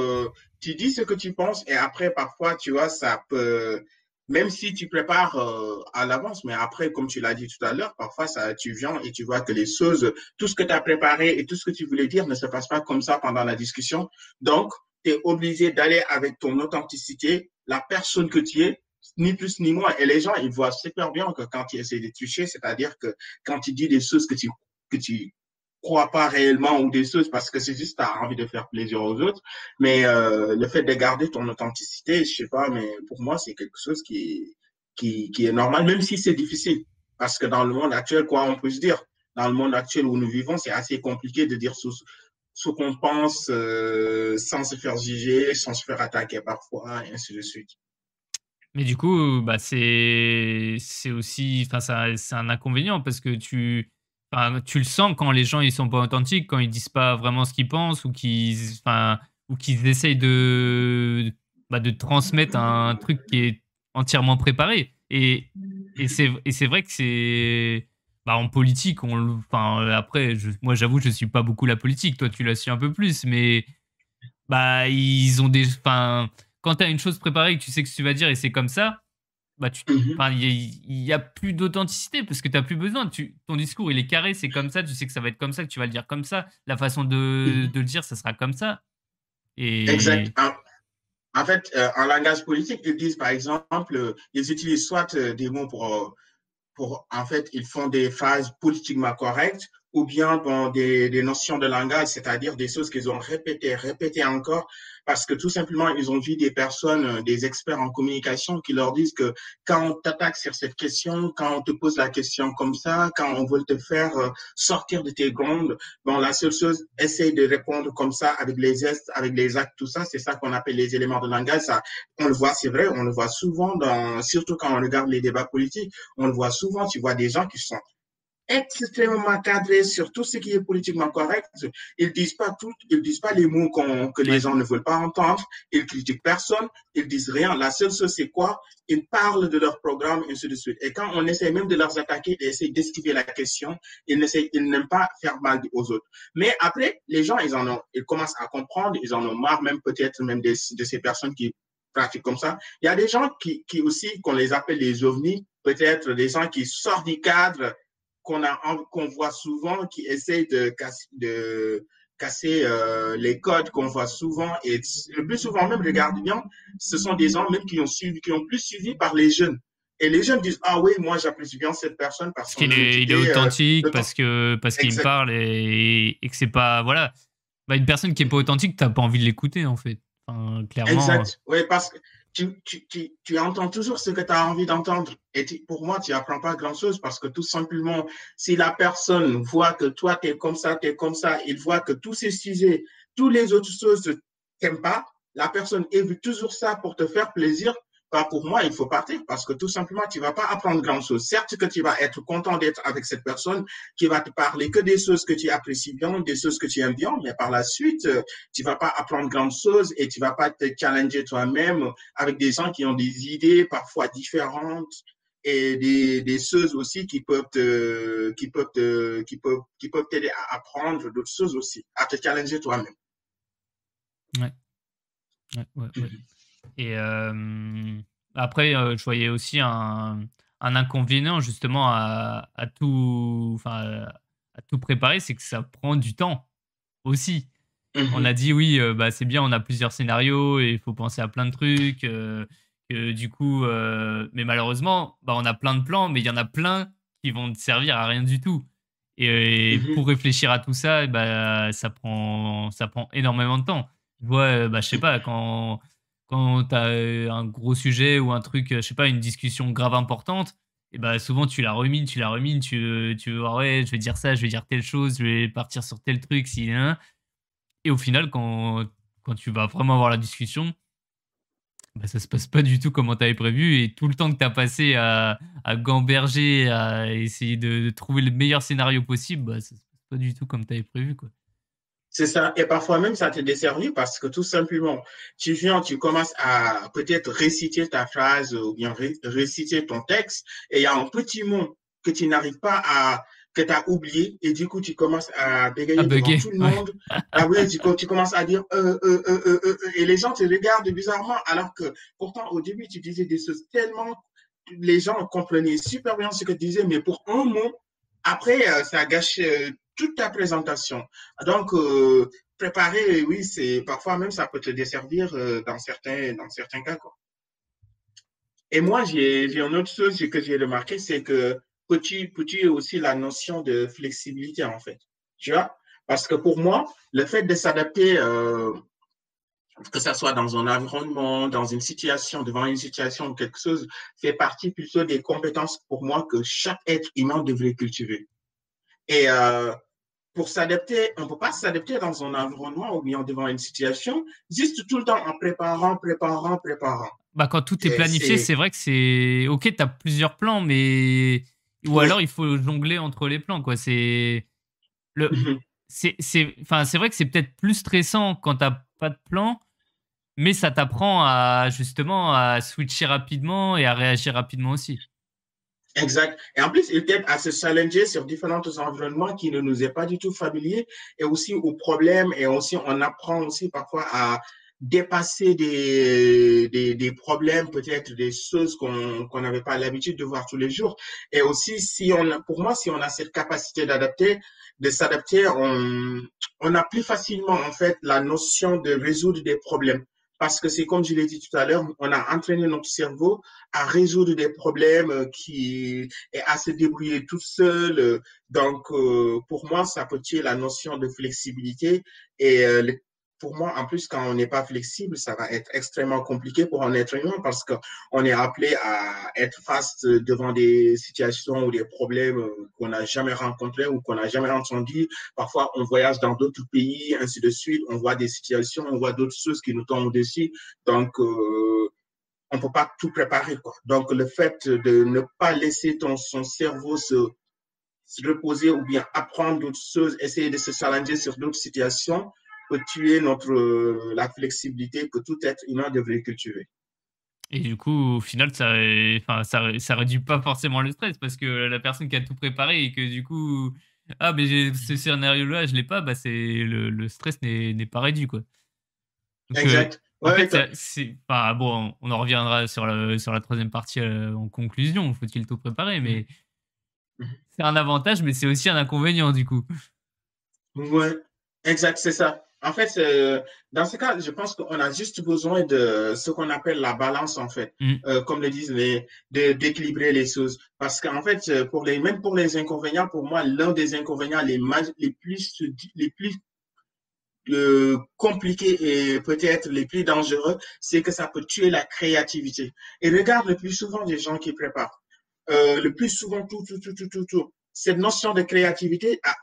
Speaker 2: tu dis ce que tu penses et après, parfois, tu vois, ça peut même si tu prépares euh, à l'avance, mais après, comme tu l'as dit tout à l'heure, parfois ça, tu viens et tu vois que les choses, tout ce que tu as préparé et tout ce que tu voulais dire ne se passe pas comme ça pendant la discussion. Donc, tu es obligé d'aller avec ton authenticité, la personne que tu es, ni plus ni moins. Et les gens, ils voient super bien que quand tu essaies de toucher, c'est-à-dire que quand tu dis des choses que tu, que tu crois pas réellement ou des choses parce que c'est juste as envie de faire plaisir aux autres. Mais euh, le fait de garder ton authenticité, je sais pas, mais pour moi, c'est quelque chose qui, qui, qui est normal, même si c'est difficile. Parce que dans le monde actuel, quoi on peut se dire, dans le monde actuel où nous vivons, c'est assez compliqué de dire ce, ce qu'on pense sans se faire juger, sans se faire attaquer parfois, et ainsi de suite.
Speaker 1: Mais du coup, bah c'est aussi, enfin, c'est un inconvénient parce que tu, tu le sens quand les gens ils sont pas authentiques, quand ils disent pas vraiment ce qu'ils pensent ou qu'ils enfin, ou essayent de, bah, de transmettre un truc qui est entièrement préparé. Et, et c'est vrai que c'est. Bah, en politique, on, enfin, après, moi j'avoue, je suis pas beaucoup la politique, toi tu la suis un peu plus, mais bah, ils ont des. Enfin, quand tu as une chose préparée que tu sais que tu vas dire et c'est comme ça, bah tu mmh il y, a plus d'authenticité parce que tu n'as plus besoin. Tu, ton discours il est carré c'est comme ça tu sais que ça va être comme ça que tu vas le dire comme ça. La façon de, mmh de le dire ça sera comme ça.
Speaker 2: Et exact. En, fait euh, en langage politique ils disent par exemple euh, ils utilisent soit euh, des mots pour pour en fait ils font des phrases politiquement correctes ou bien bon, des, des notions de langage c'est-à-dire des choses qu'ils ont répétées répétées encore parce que tout simplement, ils ont vu des personnes, euh, des experts en communication qui leur disent que quand on t'attaque sur cette question, quand on te pose la question comme ça, quand on veut te faire euh, sortir de tes gonds, bon, la seule chose, essaye de répondre comme ça avec les gestes, avec les actes, tout ça, c'est ça qu'on appelle les éléments de langage. Ça, on le voit, c'est vrai, on le voit souvent dans, surtout quand on regarde les débats politiques, on le voit souvent, tu vois des gens qui sont extrêmement cadré sur tout ce qui est politiquement correct. Ils disent pas tout, ils disent pas les mots que les gens ne veulent pas entendre. Ils critiquent personne. Ils disent rien. La seule chose, c'est quoi? Ils parlent de leur programme et ainsi de suite. Et quand on essaie même de leur attaquer, d'essayer d'esquiver la question, ils ils n'aiment pas faire mal aux autres. Mais après, les gens, ils en ont, ils commencent à comprendre, ils en ont marre même peut-être même de, de ces personnes qui pratiquent comme ça. Il y a des gens qui, qui aussi, qu'on les appelle les ovnis, peut-être des gens qui sortent du cadre qu'on a qu'on voit souvent qui essayent de casser, de casser euh, les codes qu'on voit souvent et le plus souvent même regarde bien ce sont des gens même qui ont suivi qui ont plus suivi par les jeunes. Et les jeunes disent ah oui moi j'apprécie bien cette personne parce
Speaker 1: qu'il est, il est euh, authentique parce que parce qu'il parle et, et que c'est pas voilà. Bah, une personne qui est pas authentique t'as pas envie de l'écouter en fait. Clairement
Speaker 2: exact. Oui parce que tu, tu, tu, entends toujours ce que tu as envie d'entendre. Et pour moi, tu apprends pas grand-chose parce que tout simplement, si la personne voit que toi, tu es comme ça, tu es comme ça, il voit que tous ces sujets, toutes les autres choses, t'aiment pas, la personne évite toujours ça pour te faire plaisir, pas pour moi, il faut partir parce que tout simplement, tu vas pas apprendre grand chose. Certes que tu vas être content d'être avec cette personne qui va te parler que des choses que tu apprécies bien, des choses que tu aimes bien, mais par la suite, euh, tu vas pas apprendre grand chose et tu vas pas te challenger toi-même avec des gens qui ont des idées parfois différentes et des, des choses aussi qui peuvent te, qui peuvent te, qui peuvent, qui peuvent t'aider à apprendre d'autres choses aussi, à te challenger toi-même.
Speaker 1: Ouais. Ouais, ouais, ouais. Et après, je voyais aussi un, un inconvénient justement à, à tout, enfin, à tout préparer, c'est que ça prend du temps aussi. On mmh a dit oui, bah, c'est bien, on a plusieurs scénarios et il faut penser à plein de trucs. que, du coup, mais malheureusement, bah, on a plein de plans, mais il y en a plein qui vont te servir à rien du tout. Et, mmh pour réfléchir à tout ça, bah, ça, prend, ça prend énormément de temps. Je vois, bah, je sais pas, quand quand tu as un gros sujet ou un truc, je sais pas, une discussion grave importante, et bah souvent tu la remines, tu la remines, tu, tu veux voir, ouais, je vais dire ça, je vais dire telle chose, je vais partir sur tel truc, si, hein. Et au final, quand, quand tu vas vraiment avoir la discussion, bah, ça se passe pas du tout comme tu avais prévu. Et tout le temps que tu as passé à, à, gamberger, à essayer de, trouver le meilleur scénario possible, bah, ça se passe pas du tout comme tu avais prévu. Quoi.
Speaker 2: C'est ça. Et parfois même, ça te desservi parce que tout simplement, tu viens, tu commences à peut-être réciter ta phrase ou bien réciter ton texte et il y a un petit mot que tu n'arrives pas à, que tu as oublié et du coup tu commences à bégayer devant tout le monde. Ah oui, tu, tu, commences à dire euh, euh, euh, euh, et les gens te regardent bizarrement alors que pourtant au début tu disais des choses tellement les gens comprenaient super bien ce que tu disais mais pour un mot après ça gâche toute ta présentation. Donc préparer oui, c'est parfois même ça peut te desservir dans certains dans certains cas. Et moi, j'ai une autre chose que j'ai remarqué, c'est que peux-tu aussi la notion de flexibilité, en fait? Tu vois? Parce que pour moi, le fait de s'adapter, euh, que ce soit dans un environnement, dans une situation, devant une situation ou quelque chose, fait partie plutôt des compétences pour moi que chaque être humain devrait cultiver. Et euh, pour s'adapter, on ne peut pas s'adapter dans un environnement ou bien devant une situation, juste tout le temps en préparant, préparant, préparant.
Speaker 1: Bah, quand tout est planifié, c'est vrai que c'est OK, tu as plusieurs plans, mais ou alors il faut jongler entre les plans, quoi. C'est le, mmh c'est, enfin, c'est vrai que c'est peut-être plus stressant quand t'as pas de plan, mais ça t'apprend à justement à switcher rapidement et à réagir rapidement aussi.
Speaker 2: Exact. Et en plus, il t'aide à se challenger sur différents environnements qui ne nous est pas du tout familiers et aussi aux problèmes et aussi on apprend aussi parfois à dépasser des, des, des problèmes, peut-être des choses qu'on qu'on n'avait pas l'habitude de voir tous les jours. Et aussi, si on a, pour moi, si on a cette capacité d'adapter, de s'adapter, on, on a plus facilement, en fait, la notion de résoudre des problèmes. Parce que c'est comme je l'ai dit tout à l'heure, on a entraîné notre cerveau à résoudre des problèmes qui et à se débrouiller tout seul. Donc, euh, pour moi, ça peut tuer la notion de flexibilité et euh, pour moi, en plus, quand on n'est pas flexible, ça va être extrêmement compliqué pour un être humain parce qu'on est appelé à être face devant des situations ou des problèmes qu'on n'a jamais rencontrés ou qu'on n'a jamais entendus. Parfois, on voyage dans d'autres pays, ainsi de suite. On voit des situations, on voit d'autres choses qui nous tombent dessus. Donc, euh, on peut pas tout préparer. Donc, le fait de ne pas laisser son cerveau se reposer ou bien apprendre d'autres choses, essayer de se challenger sur d'autres situations, peut tuer notre, euh, la flexibilité que tout être humain devrait cultiver.
Speaker 1: Et du coup, au final, ça, enfin, ça, ça réduit pas forcément le stress parce que la personne qui a tout préparé et que du coup, ah, mais ce scénario-là, je l'ai pas, bah, c'est le, le stress n'est pas réduit, quoi.
Speaker 2: Euh, exact.
Speaker 1: en fait, c'est, enfin, bon, on en reviendra sur la, sur la troisième partie euh, en conclusion. Faut-il tout préparer Mais mmh. c'est un avantage, mais c'est aussi un inconvénient, du coup.
Speaker 2: Ouais, exact, c'est ça. En fait, euh, dans ce cas, je pense qu'on a juste besoin de ce qu'on appelle la balance, en fait, mm. euh, comme le disent les, d'équilibrer les choses. Parce qu'en fait, euh, pour les, même pour les inconvénients, pour moi, l'un des inconvénients les, les plus, les plus compliqués et peut-être les plus dangereux, c'est que ça peut tuer la créativité. Et regarde le plus souvent des gens qui préparent. le plus souvent, tout, tout, tout, tout, tout, tout. Cette notion de créativité, ah,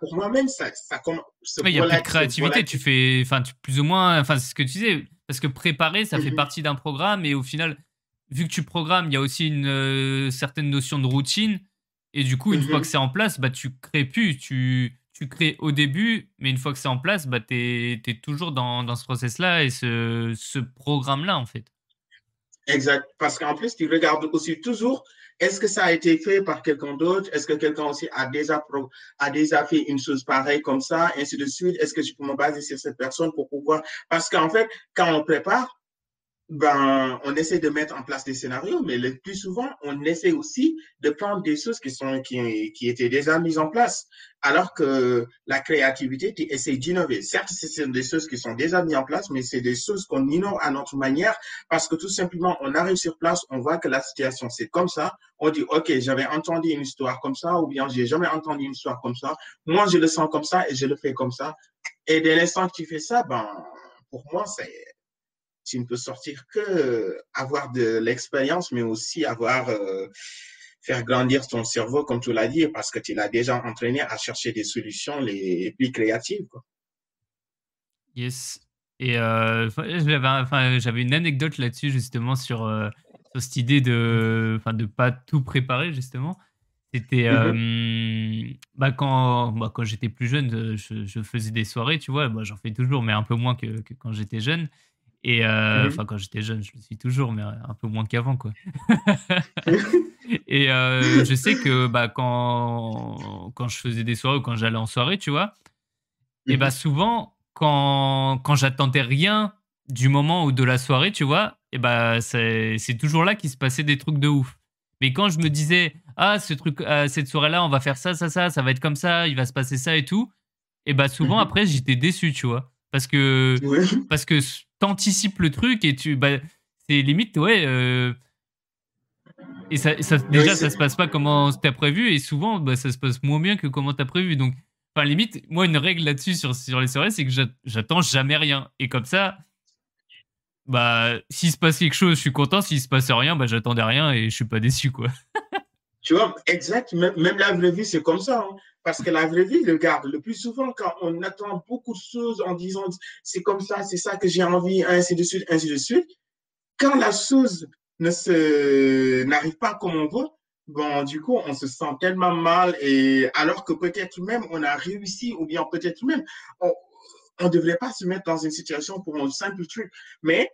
Speaker 2: pour moi-même, ça, ça commence.
Speaker 1: Il n'y a plus de créativité, tu fais, enfin, plus ou moins, enfin, c'est ce que tu disais, parce que préparer, ça fait mhm. partie d'un programme, et au final, vu que tu programmes, il y a aussi une euh, certaine notion de routine, et du coup, une fois mhm. que c'est en place, bah, tu crées plus, tu, tu crées au début, mais une fois que c'est en place, bah, tu es, es, toujours dans, dans ce process-là et ce, ce programme-là, en fait.
Speaker 2: Exact, parce qu'en plus, tu regardes aussi toujours est-ce que ça a été fait par quelqu'un d'autre? Est-ce que quelqu'un aussi a déjà, déjà fait une chose pareille comme ça, ainsi de suite? Est-ce que je peux me baser sur cette personne pour pouvoir, parce qu'en fait, quand on prépare, ben, on essaie de mettre en place des scénarios, mais le plus souvent, on essaie aussi de prendre des choses qui sont, qui, qui étaient déjà mises en place. Alors que la créativité, tu essaies d'innover. Certes, c'est des choses qui sont déjà mises en place, mais c'est des choses qu'on innove à notre manière parce que tout simplement, on arrive sur place, on voit que la situation, c'est comme ça. On dit, OK, j'avais entendu une histoire comme ça, ou bien j'ai jamais entendu une histoire comme ça. Moi, je le sens comme ça et je le fais comme ça. Et dès l'instant que tu fais ça, ben, pour moi, c'est, tu ne peux sortir que avoir de l'expérience, mais aussi avoir faire grandir ton cerveau, comme tu l'as dit, parce que tu l'as déjà entraîné à chercher des solutions les plus créatives. Quoi.
Speaker 1: Yes. Et euh, j'avais, j'avais une anecdote là-dessus, justement, sur, euh, sur cette idée de ne de pas tout préparer, justement. C'était mmh euh, bah, quand, bah, quand j'étais plus jeune, je, je, faisais des soirées, tu vois. Bah, j'en fais toujours, mais un peu moins que, que quand j'étais jeune. Et mmh enfin, quand j'étais jeune, je le suis toujours, mais un peu moins qu'avant, quoi. et je sais que bah, quand, quand je faisais des soirées ou quand j'allais en soirée, tu vois, et bah mmh souvent, quand, quand j'attendais rien du moment ou de la soirée, tu vois, et bah c'est toujours là qu'il se passait des trucs de ouf. Mais quand je me disais, ah, ce truc, cette soirée-là, on va faire ça, ça, ça, ça va être comme ça, il va se passer ça et tout, et bah souvent mmh après, j'étais déçu, tu vois. Parce que, parce que t'anticipes le truc et tu. Bah, c'est limite, ouais. Euh, et ça, ça déjà, ça se passe pas comment t'as prévu et souvent, bah, ça se passe moins bien que comment t'as prévu. Donc, enfin, limite, moi, une règle là-dessus sur, sur les soirées, c'est que j'attends jamais rien. Et comme ça, bah, s'il se passe quelque chose, je suis content. S'il se passe rien, bah, j'attendais rien et je suis pas déçu, quoi.
Speaker 2: Tu vois, exact. Même, la vraie vie, c'est comme ça. Hein. Parce que la vraie vie, regarde, le plus souvent, quand on attend beaucoup de choses en disant c'est comme ça, c'est ça que j'ai envie, ainsi de suite, ainsi de suite, quand la chose ne se, n'arrive pas comme on veut, bon, du coup, on se sent tellement mal et alors que peut-être même on a réussi ou bien peut-être même on, ne devrait pas se mettre dans une situation pour un simple truc, mais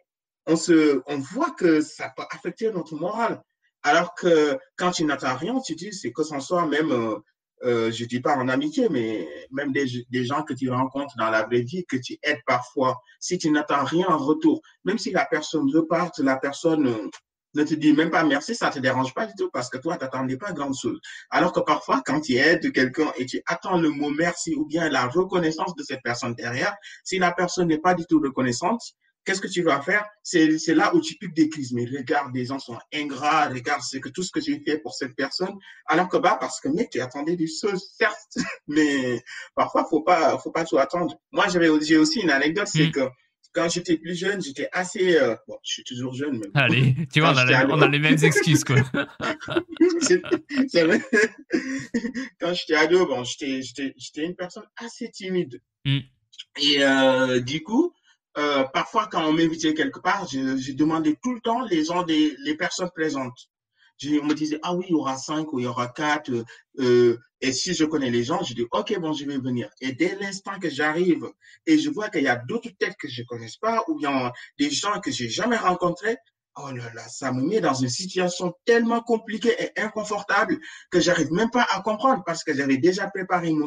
Speaker 2: on se, on voit que ça peut affecter notre morale. Alors que quand tu n'attends rien, tu dis, c'est que ce soit même, euh, euh, je dis pas en amitié, mais même des, gens que tu rencontres dans la vraie vie, que tu aides parfois, si tu n'attends rien en retour, même si la personne repart, la personne euh, ne te dit même pas merci, ça te dérange pas du tout parce que toi, tu n'attendais pas grand chose. Alors que parfois, quand tu aides quelqu'un et tu attends le mot merci ou bien la reconnaissance de cette personne derrière, si la personne n'est pas du tout reconnaissante, qu'est-ce que tu vas faire? C'est là où tu piques des crises. Mais regarde, les gens sont ingrats, regarde c'est que tout ce que j'ai fait pour cette personne. Alors que bah, parce que mec, tu attendais des choses, certes, mais parfois, faut pas, faut pas tout attendre. Moi, j'ai aussi une anecdote, c'est mm. que quand j'étais plus jeune, j'étais assez. Euh, bon, je suis toujours jeune, mais.
Speaker 1: Allez, tu vois, on a, on a, les mêmes excuses, quoi.
Speaker 2: c'est vrai. quand j'étais ado, bon, j'étais une personne assez timide. Mm. Et euh, du coup, euh, parfois, quand on m'invitait quelque part, je, demandais tout le temps les gens, des, les personnes présentes. Je, on me disait, ah oui, il y aura cinq ou il y aura quatre. Euh, et si je connais les gens, je dis, OK, bon, je vais venir. Et dès l'instant que j'arrive et je vois qu'il y a d'autres têtes que je ne connais pas ou bien des gens que j'ai jamais rencontrés, oh là là, ça me met dans une situation tellement compliquée et inconfortable que j'arrive même pas à comprendre parce que j'avais déjà préparé mon,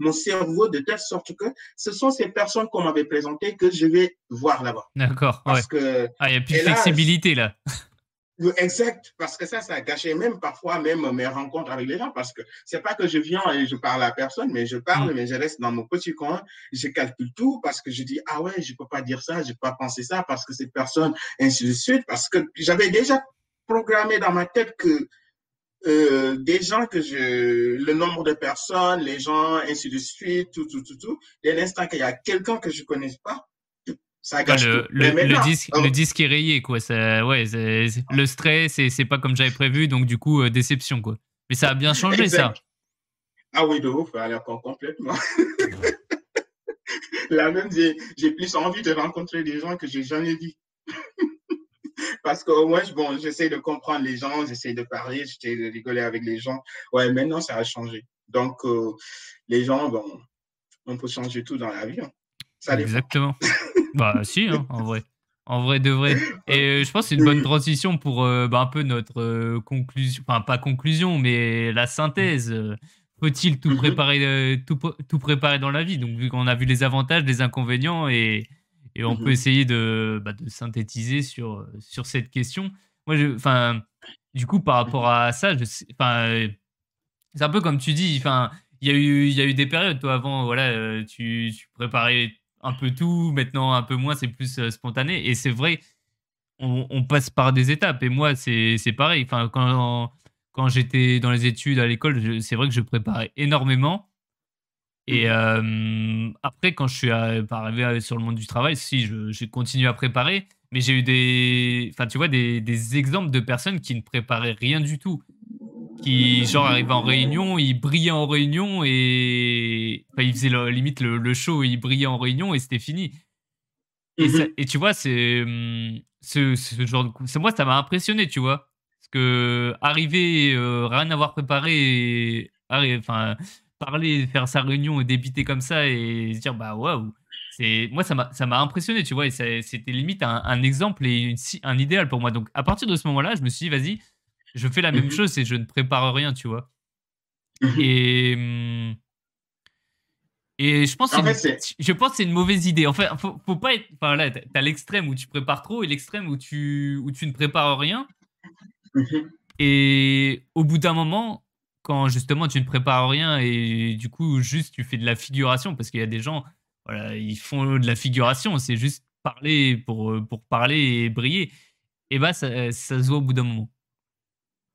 Speaker 2: mon cerveau de telle sorte que ce sont ces personnes qu'on m'avait présentées que je vais voir là-bas.
Speaker 1: D'accord. Parce que. Ah, il y a plus de flexibilité là.
Speaker 2: Exact, parce que ça, ça a gâché même parfois même mes rencontres avec les gens, parce que c'est pas que je viens et je parle à personne, mais je parle, mm. mais je reste dans mon petit coin, je calcule tout parce que je dis ah ouais, je peux pas dire ça, je peux pas penser ça parce que cette personne, ainsi de suite, parce que j'avais déjà programmé dans ma tête que euh, des gens que je, le nombre de personnes, les gens, ainsi de suite, tout, tout, tout, tout. Dès l'instant qu'il y a quelqu'un que je connais pas, ça gâche
Speaker 1: le, Le, disque, le disque est rayé, quoi. Ça, ouais, le stress, c'est pas comme j'avais prévu, donc du coup, euh, déception, quoi. Mais ça a bien changé, ça.
Speaker 2: Ah oui, de ouf, alors complètement. Là même, j'ai plus envie de rencontrer des gens que j'ai jamais vus. Parce qu'au moins, bon, j'essaie de comprendre les gens, j'essaie de parler, j'essaie de rigoler avec les gens. Ouais, maintenant, ça a changé. Donc, euh, les gens, bon, on peut changer tout dans la vie. Hein.
Speaker 1: Ça Exactement. bah, si, hein, en vrai. En vrai de vrai. Et euh, je pense que c'est une bonne transition pour euh, bah, un peu notre conclusion, enfin pas conclusion, mais la synthèse. Faut-il tout mm-hmm. préparer, tout, tout préparer dans la vie? Donc, vu qu'on a vu les avantages, les inconvénients et, et on peut mmh essayer de, bah, de, synthétiser sur, sur cette question. Moi, enfin, du coup, par rapport à ça, c'est un peu comme tu dis. Il y a eu, y a eu des périodes. Toi, avant, voilà, euh, tu, tu, préparais un peu tout. Maintenant, un peu moins. C'est plus euh, spontané. Et c'est vrai, on, on, passe par des étapes. Et moi, c'est pareil. Enfin, quand quand j'étais dans les études à l'école, c'est vrai que je préparais énormément. Et mmh. après, quand je suis arrivé sur le monde du travail, si, j'ai continué à préparer, Mais j'ai eu des, enfin, tu vois, des, des exemples de personnes qui ne préparaient rien du tout qui genre arrivaient en réunion, ils brillaient en réunion et enfin ils faisaient limite le, show, ils brillaient en réunion et c'était fini. Et, et, tu vois, c'est ce, ce, genre de moi ça m'a impressionné, tu vois, parce que arriver euh, rien avoir préparé, enfin parler, faire sa réunion et débiter comme ça et se dire bah waouh, c'est moi ça m'a ça m'a impressionné, tu vois, et c'était limite un, exemple et un idéal pour moi. Donc à partir de ce moment-là, je me suis dit vas-y je fais la même mmh chose et je ne prépare rien, tu vois. Mmh et. Et je pense, que je pense c'est une mauvaise idée. En fait, faut, faut pas être. Enfin, là, t'as l'extrême où tu prépares trop et l'extrême où tu, où tu ne prépares rien. Et au bout d'un moment, quand justement tu ne prépares rien et du coup, juste tu fais de la figuration, parce qu'il y a des gens, voilà, ils font de la figuration, c'est juste parler pour, pour parler et briller. Et bah, ça, ça se voit au bout d'un moment.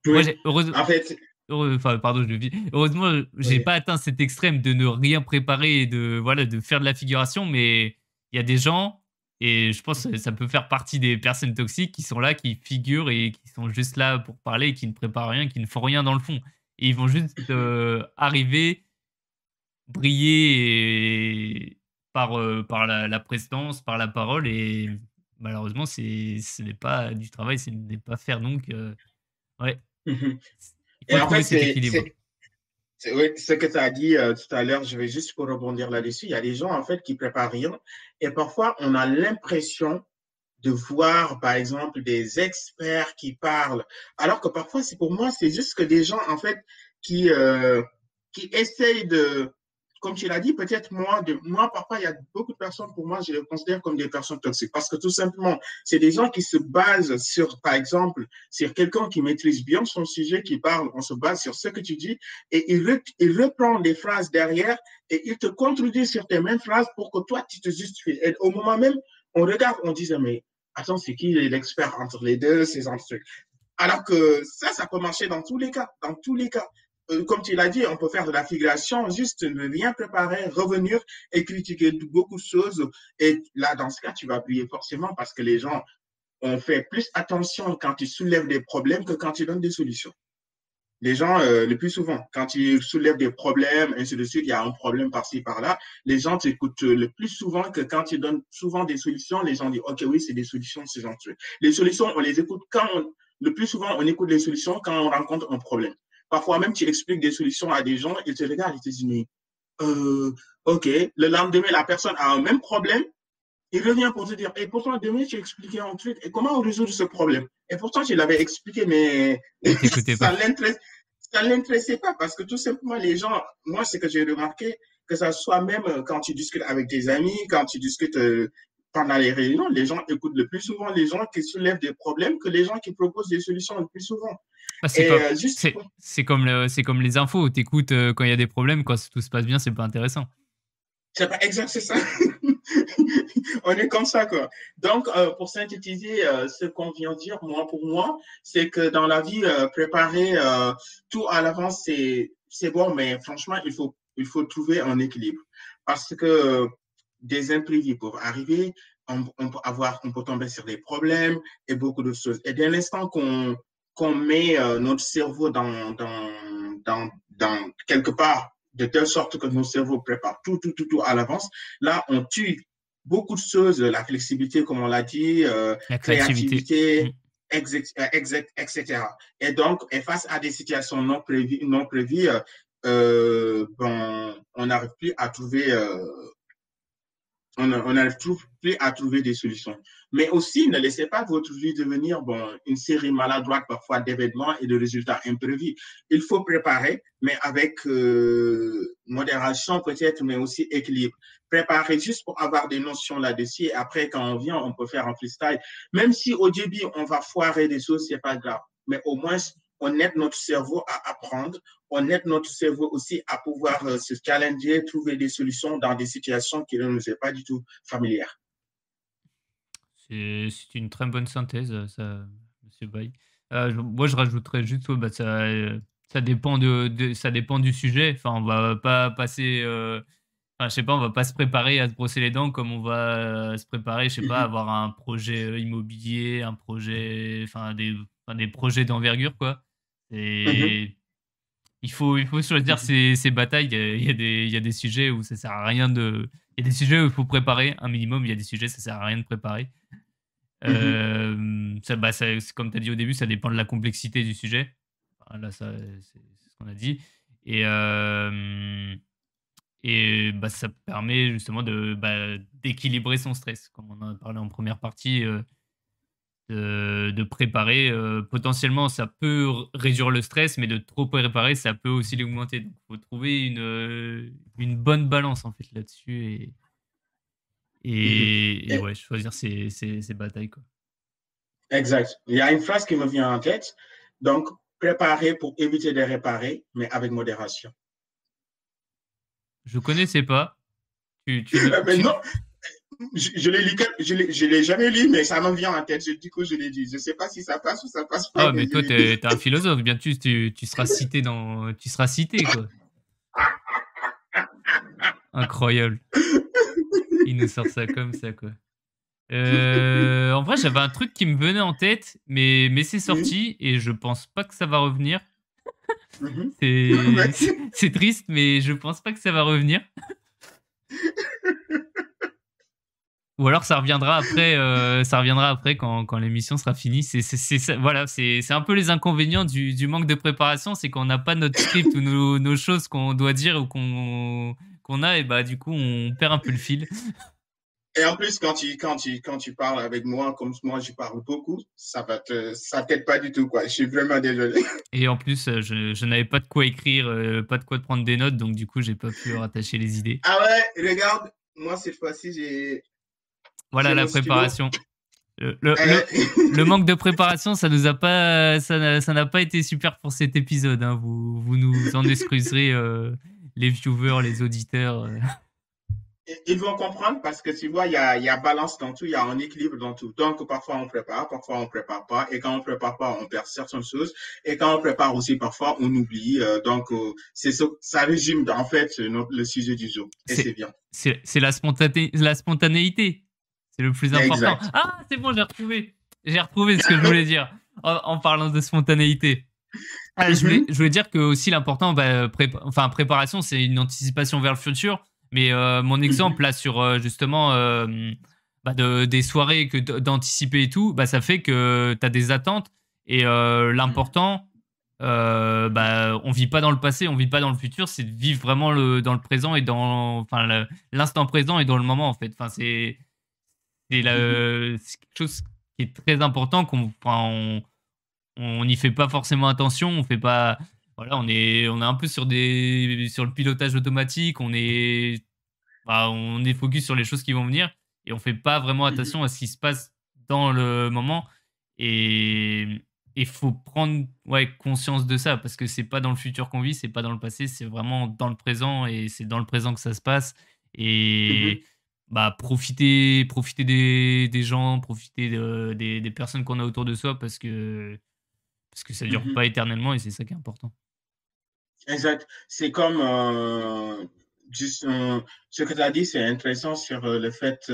Speaker 1: Heureusement, en fait, enfin, pardon, je Heureusement, j'ai pas atteint cet extrême de ne rien préparer et de voilà de faire de la figuration, mais il y a des gens et je pense que ça peut faire partie des personnes toxiques qui sont là, qui figurent et qui sont juste là pour parler, qui ne préparent rien, qui ne font rien dans le fond. Et ils vont juste euh, arriver, briller par, euh, par la, la, prestance, par la parole. Et malheureusement, ce n'est pas du travail, ce n'est pas faire. Donc, euh, ouais, Mhm.
Speaker 2: Et en fait, c'est ce que tu as dit euh, tout à l'heure, je vais juste rebondir là-dessus. Il y a des gens, en fait, qui préparent rien. Et parfois, on a l'impression de voir, par exemple, des experts qui parlent. Alors que parfois, c'est pour moi, c'est juste que des gens, en fait, qui, euh, qui essayent de, comme tu l'as dit, peut-être moi, de, moi, parfois, il y a beaucoup de personnes, pour moi, je les considère comme des personnes toxiques. Parce que tout simplement, c'est des gens qui se basent sur, par exemple, sur quelqu'un qui maîtrise bien son sujet, qui parle, on se base sur ce que tu dis, et il, il reprend des phrases derrière et il te contredit sur tes mêmes phrases pour que toi, tu te justifies. Et au moment même, on regarde, on dit, mais attends, c'est qui l'expert entre les deux, ces trucs. Alors que ça, ça peut marcher dans tous les cas, dans tous les cas. Euh, comme tu l'as dit, on peut faire de la figuration, juste ne rien préparer, revenir et critiquer beaucoup de choses. Et là, dans ce cas, tu vas appuyer forcément parce que les gens ont fait plus attention quand tu soulèves des problèmes que quand tu donnes des solutions. Les gens, euh, le plus souvent, quand ils soulèvent des problèmes, ainsi de suite, il y a un problème par-ci, par-là, les gens t'écoutent le plus souvent que quand tu donnes souvent des solutions, les gens disent, OK, oui, c'est des solutions, c'est gentil. Les solutions, on les écoute quand le plus souvent, on écoute les solutions quand on rencontre un problème. Parfois même, tu expliques des solutions à des gens, ils te regardent, ils te disent, mais, euh, OK, le lendemain, la personne a un même problème, il revient pour te dire, et pourtant, demain, tu expliqué un truc, et comment on résout ce problème? Et pourtant, tu l'avais expliqué, mais ça ne l'intéressait pas, parce que tout simplement, les gens, moi, ce que j'ai remarqué, que ça soit même quand tu discutes avec tes amis, quand tu discutes euh, pendant les réunions, les gens écoutent le plus souvent les gens qui soulèvent des problèmes que les gens qui proposent des solutions le plus souvent.
Speaker 1: Ah, euh, c'est comme, comme, les infos, tu écoutes euh, quand il y a des problèmes, quand tout se passe bien, c'est pas intéressant.
Speaker 2: C'est pas exact, c'est ça. On est comme ça, quoi. Donc, euh, pour synthétiser ce qu'on vient de dire, moi, pour moi, c'est que dans la vie, préparer tout à l'avance, c'est bon, mais franchement, il faut, il faut trouver un équilibre. Parce que des imprévus peuvent arriver, on, peut avoir, on peut tomber sur des problèmes et beaucoup de choses. Et dès l'instant qu'on qu'on met euh, notre cerveau dans, dans, dans, dans, quelque part de telle sorte que nos cerveaux préparent tout, tout, tout, tout à l'avance, là, on tue beaucoup de choses, la flexibilité, comme on l'a dit, euh, la créativité, mm. etc. Et donc, face à des situations non prévues, non prévues euh, bon, on n'arrive plus à trouver on n'arrive plus à trouver des solutions. Mais aussi, ne laissez pas votre vie devenir bon, une série maladroite parfois d'événements et de résultats imprévus. Il faut préparer, mais avec euh, modération peut-être, mais aussi équilibre. Préparer juste pour avoir des notions là-dessus. Et après, quand on vient, on peut faire un freestyle. Même si au début, on va foirer des choses, c'est pas grave. Mais au moins, on aide notre cerveau à apprendre, on aide notre cerveau aussi à pouvoir euh, se challenger, trouver des solutions dans des situations qui ne nous sont pas du tout familières.
Speaker 1: C'est une très bonne synthèse, ça, Monsieur Bay. Euh, moi, je rajouterais juste, bah, ça, ça, dépend de, ça dépend du sujet. Enfin, on va pas passer Enfin, je sais pas, on va pas se préparer à se brosser les dents comme on va euh, se préparer, je sais pas, à avoir un projet euh, immobilier, un projet, enfin des, des projets d'envergure, quoi. Et il faut, il faut choisir ces, ces batailles. Il y, a, des, il y a des sujets où ça sert à rien de. Il y a des sujets où il faut préparer un minimum. Il y a des sujets où ça sert à rien de préparer. Euh, ça, bah, ça, comme tu as dit au début, ça dépend de la complexité du sujet. là, ça, c'est ce qu'on a dit. Et, euh, et bah, ça permet justement de, bah, d'équilibrer son stress, comme on en a parlé en première partie. Euh, de, préparer. Euh, potentiellement, ça peut réduire le stress, mais de trop préparer, ça peut aussi l'augmenter. Donc, il faut trouver une, euh, une bonne balance en fait là-dessus et, et, ouais, choisir ses, ses, batailles. Quoi.
Speaker 2: Exact. Il y a une phrase qui me vient en tête. Donc, préparer pour éviter de réparer, mais avec modération.
Speaker 1: Je connaissais pas.
Speaker 2: Tu, tu, mais non, je, l'ai lu, je l'ai jamais lu, mais ça m'en vient en tête. Du coup, je l'ai dit. Je sais pas si ça passe ou ça passe
Speaker 1: pas. Ah, mais, toi, tu es, un philosophe. Bien tu, tu, seras cité dans, tu seras cité, quoi. Incroyable. Il nous sort ça comme ça, quoi. Euh, en vrai, j'avais un truc qui me venait en tête, mais, mais c'est sorti et je pense pas que ça va revenir. Mhm. C'est triste, mais je pense pas que ça va revenir. Ou alors ça reviendra après, euh, ça reviendra après quand, quand l'émission sera finie. C'est, c'est, voilà, c'est, un peu les inconvénients du, du manque de préparation, c'est qu'on n'a pas notre script ou nos, nos, choses qu'on doit dire ou qu'on, qu'on a, et bah du coup on perd un peu le fil.
Speaker 2: Et en plus, quand tu, quand tu, quand tu parles avec moi, comme moi je parle beaucoup, ça va te, ça t'aide pas du tout, quoi. Je suis vraiment désolé.
Speaker 1: Et en plus, euh, je, je n'avais pas de quoi écrire, euh, pas de quoi prendre des notes, donc du coup, j'ai pas pu rattacher les idées.
Speaker 2: Ah ouais, regarde, moi cette fois-ci, j'ai,
Speaker 1: voilà la préparation. Le, le, manque de préparation, ça nous a pas, ça n'a pas été super pour cet épisode. Hein. Vous, vous nous en excuserez, euh, les viewers, les auditeurs. Euh.
Speaker 2: Ils vont comprendre parce que tu vois, il y a, y a, balance dans tout, il y a un équilibre dans tout. Donc, parfois on prépare, parfois on prépare pas. Et quand on prépare pas, on perd certaines choses. Et quand on prépare aussi, parfois on oublie. Euh, donc, c'est ça, ça résume en fait le sujet du jour. Et c'est bien.
Speaker 1: C'est la, spontané, la spontanéité. C'est le plus important. Ah, c'est bon, j'ai retrouvé. J'ai retrouvé ce que je voulais dire en, parlant de spontanéité. Ah, je, voulais, je, voulais, dire que aussi l'important, bah, enfin préparation, c'est une anticipation vers le futur. Mais euh, mon exemple là sur euh, justement euh, bah, de, des soirées que d'anticiper et tout, bah, ça fait que tu as des attentes et l'important, bah, on vit pas dans le passé, on vit pas dans le futur, c'est de vivre vraiment le, dans le présent et dans enfin l'instant présent et dans le moment en fait. Enfin c'est c'est quelque chose qui est très important qu'on on on n'y fait pas forcément attention on fait pas voilà on est on est un peu sur des sur le pilotage automatique on est bah, on est focus sur les choses qui vont venir et on fait pas vraiment mmh attention à ce qui se passe dans le moment et il faut prendre ouais, conscience de ça parce que c'est pas dans le futur qu'on vit c'est pas dans le passé c'est vraiment dans le présent et c'est dans le présent que ça se passe mmh et bah, profiter, profiter des, des gens, profiter des, des, personnes qu'on a autour de soi parce que, parce que ça ne dure mmh pas éternellement et c'est ça qui est important.
Speaker 2: Exact. C'est comme euh, euh, ce que tu as dit, c'est intéressant sur euh, le fait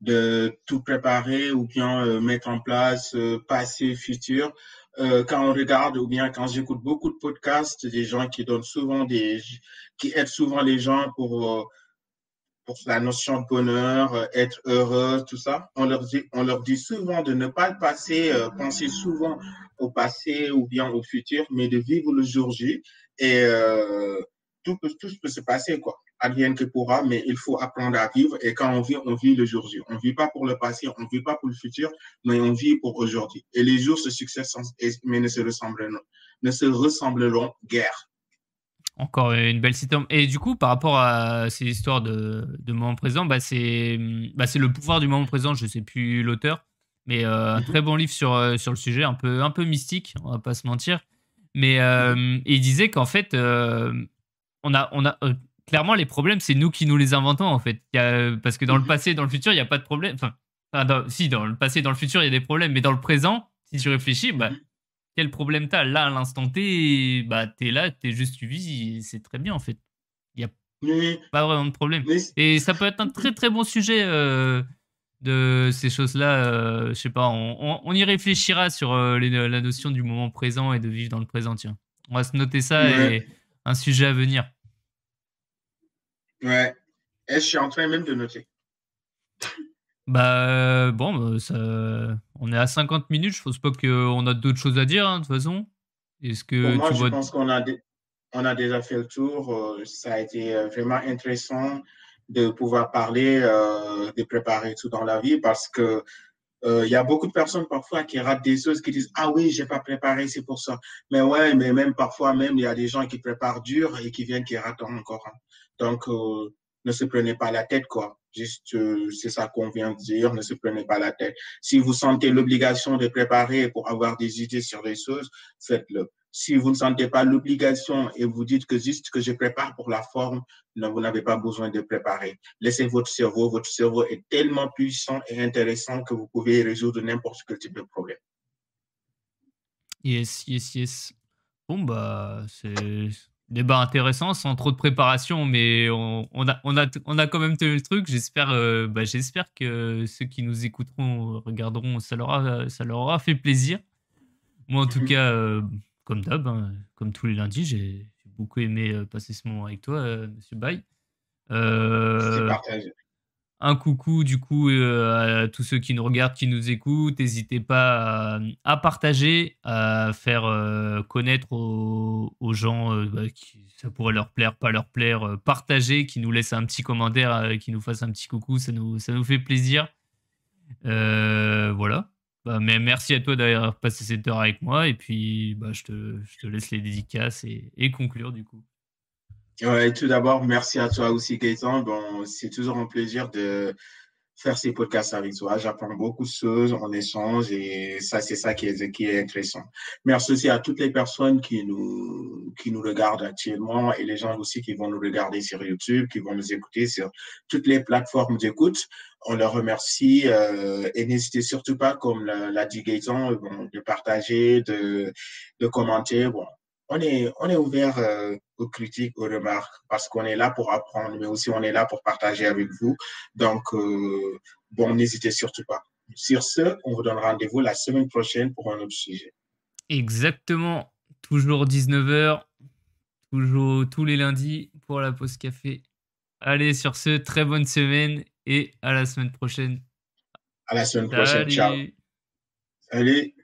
Speaker 2: de tout préparer ou bien mettre en place passé, futur. quand on regarde ou bien quand j'écoute beaucoup de podcasts, des gens qui donnent souvent des, qui aident souvent les gens pour pour la notion de bonheur, euh, être heureux, tout ça, on leur dit, on leur dit souvent de ne pas passer, euh, penser souvent au passé ou bien au futur, mais de vivre le jour J. Et euh, tout, peut, tout peut se passer, quoi. Advienne que pourra, mais il faut apprendre à vivre. Et quand on vit, on vit le jour J. On vit pas pour le passé, on vit pas pour le futur, mais on vit pour aujourd'hui. Et les jours se succèdent, mais ne se ressembleront, ne se ressembleront guère.
Speaker 1: Encore une belle citation. Et du coup, par rapport à ces histoires de, de moment présent, bah c'est bah le pouvoir du moment présent. Je ne sais plus l'auteur, mais euh, un très bon livre sur, euh, sur le sujet, un peu, un peu mystique, on va pas se mentir. Mais euh, il disait qu'en fait, on a, on a clairement les problèmes, c'est nous qui nous les inventons en fait. parce que dans le mhm. passé, dans le futur, il n'y a pas de problème. Enfin, si, dans le passé, dans le futur, il y a des problèmes, mais dans le présent, si tu réfléchis, bah, mhm quel problème t'as? Là, à l'instant T, bah, t'es là, t'es juste, tu vis, c'est très bien en fait. Il n'y a Pas vraiment de problème. Et ça peut être un très très bon sujet euh, de ces choses-là. Euh, je sais pas, on, y réfléchira sur euh, la notion du moment présent et de vivre dans le présent. Tiens, on va se noter ça et un sujet à venir.
Speaker 2: Ouais. Et je suis en train même de noter.
Speaker 1: Bah bon, bah, ça... on est à 50 minutes. Je pense pas qu'on a d'autres choses à dire hein, de toute façon.
Speaker 2: Est-ce que moi, je pense qu'on a, on a déjà fait le tour. Euh, ça a été euh, vraiment intéressant de pouvoir parler, euh, de préparer tout dans la vie parce que il y a beaucoup de personnes parfois qui ratent des choses, qui disent ah oui j'ai pas préparé c'est pour ça. Mais ouais mais même parfois même il y a des gens qui préparent dur et qui viennent qui ratent encore. Donc ne se prenez pas la tête quoi. Juste c'est ça qu'on vient de dire, ne se prenez pas la tête. Si vous sentez l'obligation de préparer pour avoir des idées sur les choses, faites-le. Si vous ne sentez pas l'obligation et vous dites que juste que je prépare pour la forme, non, vous n'avez pas besoin de préparer. Laissez votre cerveau. Votre cerveau est tellement puissant et intéressant que vous pouvez résoudre n'importe quel type de problème.
Speaker 1: Yes, yes, yes. Bon, bah, c'est débat intéressant, sans trop de préparation, mais on, a, on, a, on a quand même tenu le truc. J'espère euh, bah, j'espère que ceux qui nous écouteront, regarderont, ça leur, a, ça leur aura fait plaisir. Moi, en tout mhm. cas, euh, comme d'hab, hein, comme tous les lundis, j'ai beaucoup aimé euh, passer ce moment avec toi, euh, Monsieur Bay.
Speaker 2: Euh,
Speaker 1: un coucou du coup à tous ceux qui nous regardent, qui nous écoutent. N'hésitez pas à, partager, à faire connaître aux, gens bah, qui ça pourrait leur plaire, pas leur plaire. partager, qui nous laissent un petit commentaire, qui nous fasse un petit coucou, ça nous, ça nous fait plaisir. voilà. Bah, mais merci à toi d'avoir passé cette heure avec moi. Et puis, bah, je, te, je te laisse les dédicaces et conclure du coup.
Speaker 2: Ouais, tout d'abord, merci à toi aussi, Gaëtan. Bon, c'est toujours un plaisir de faire ces podcasts avec toi. J'apprends beaucoup de choses, en échange et ça, c'est ça qui est, qui est intéressant. Merci aussi à toutes les personnes qui nous, qui nous regardent actuellement et les gens aussi qui vont nous regarder sur YouTube, qui vont nous écouter sur toutes les plateformes d'écoute. On leur remercie euh, et n'hésitez surtout pas, comme l'a dit Gaëtan, bon, de partager, de, de commenter. Bon, on est, on est ouvert euh, aux critiques, aux remarques, parce qu'on est là pour apprendre, mais aussi on est là pour partager avec vous. Donc, euh, bon, n'hésitez surtout pas. Sur ce, on vous donne rendez-vous la semaine prochaine pour un autre sujet.
Speaker 1: Exactement. Toujours 19h, toujours tous les lundis pour la pause café. Allez, sur ce, très bonne semaine et à la semaine prochaine.
Speaker 2: À la semaine prochaine. Ciao. Allez.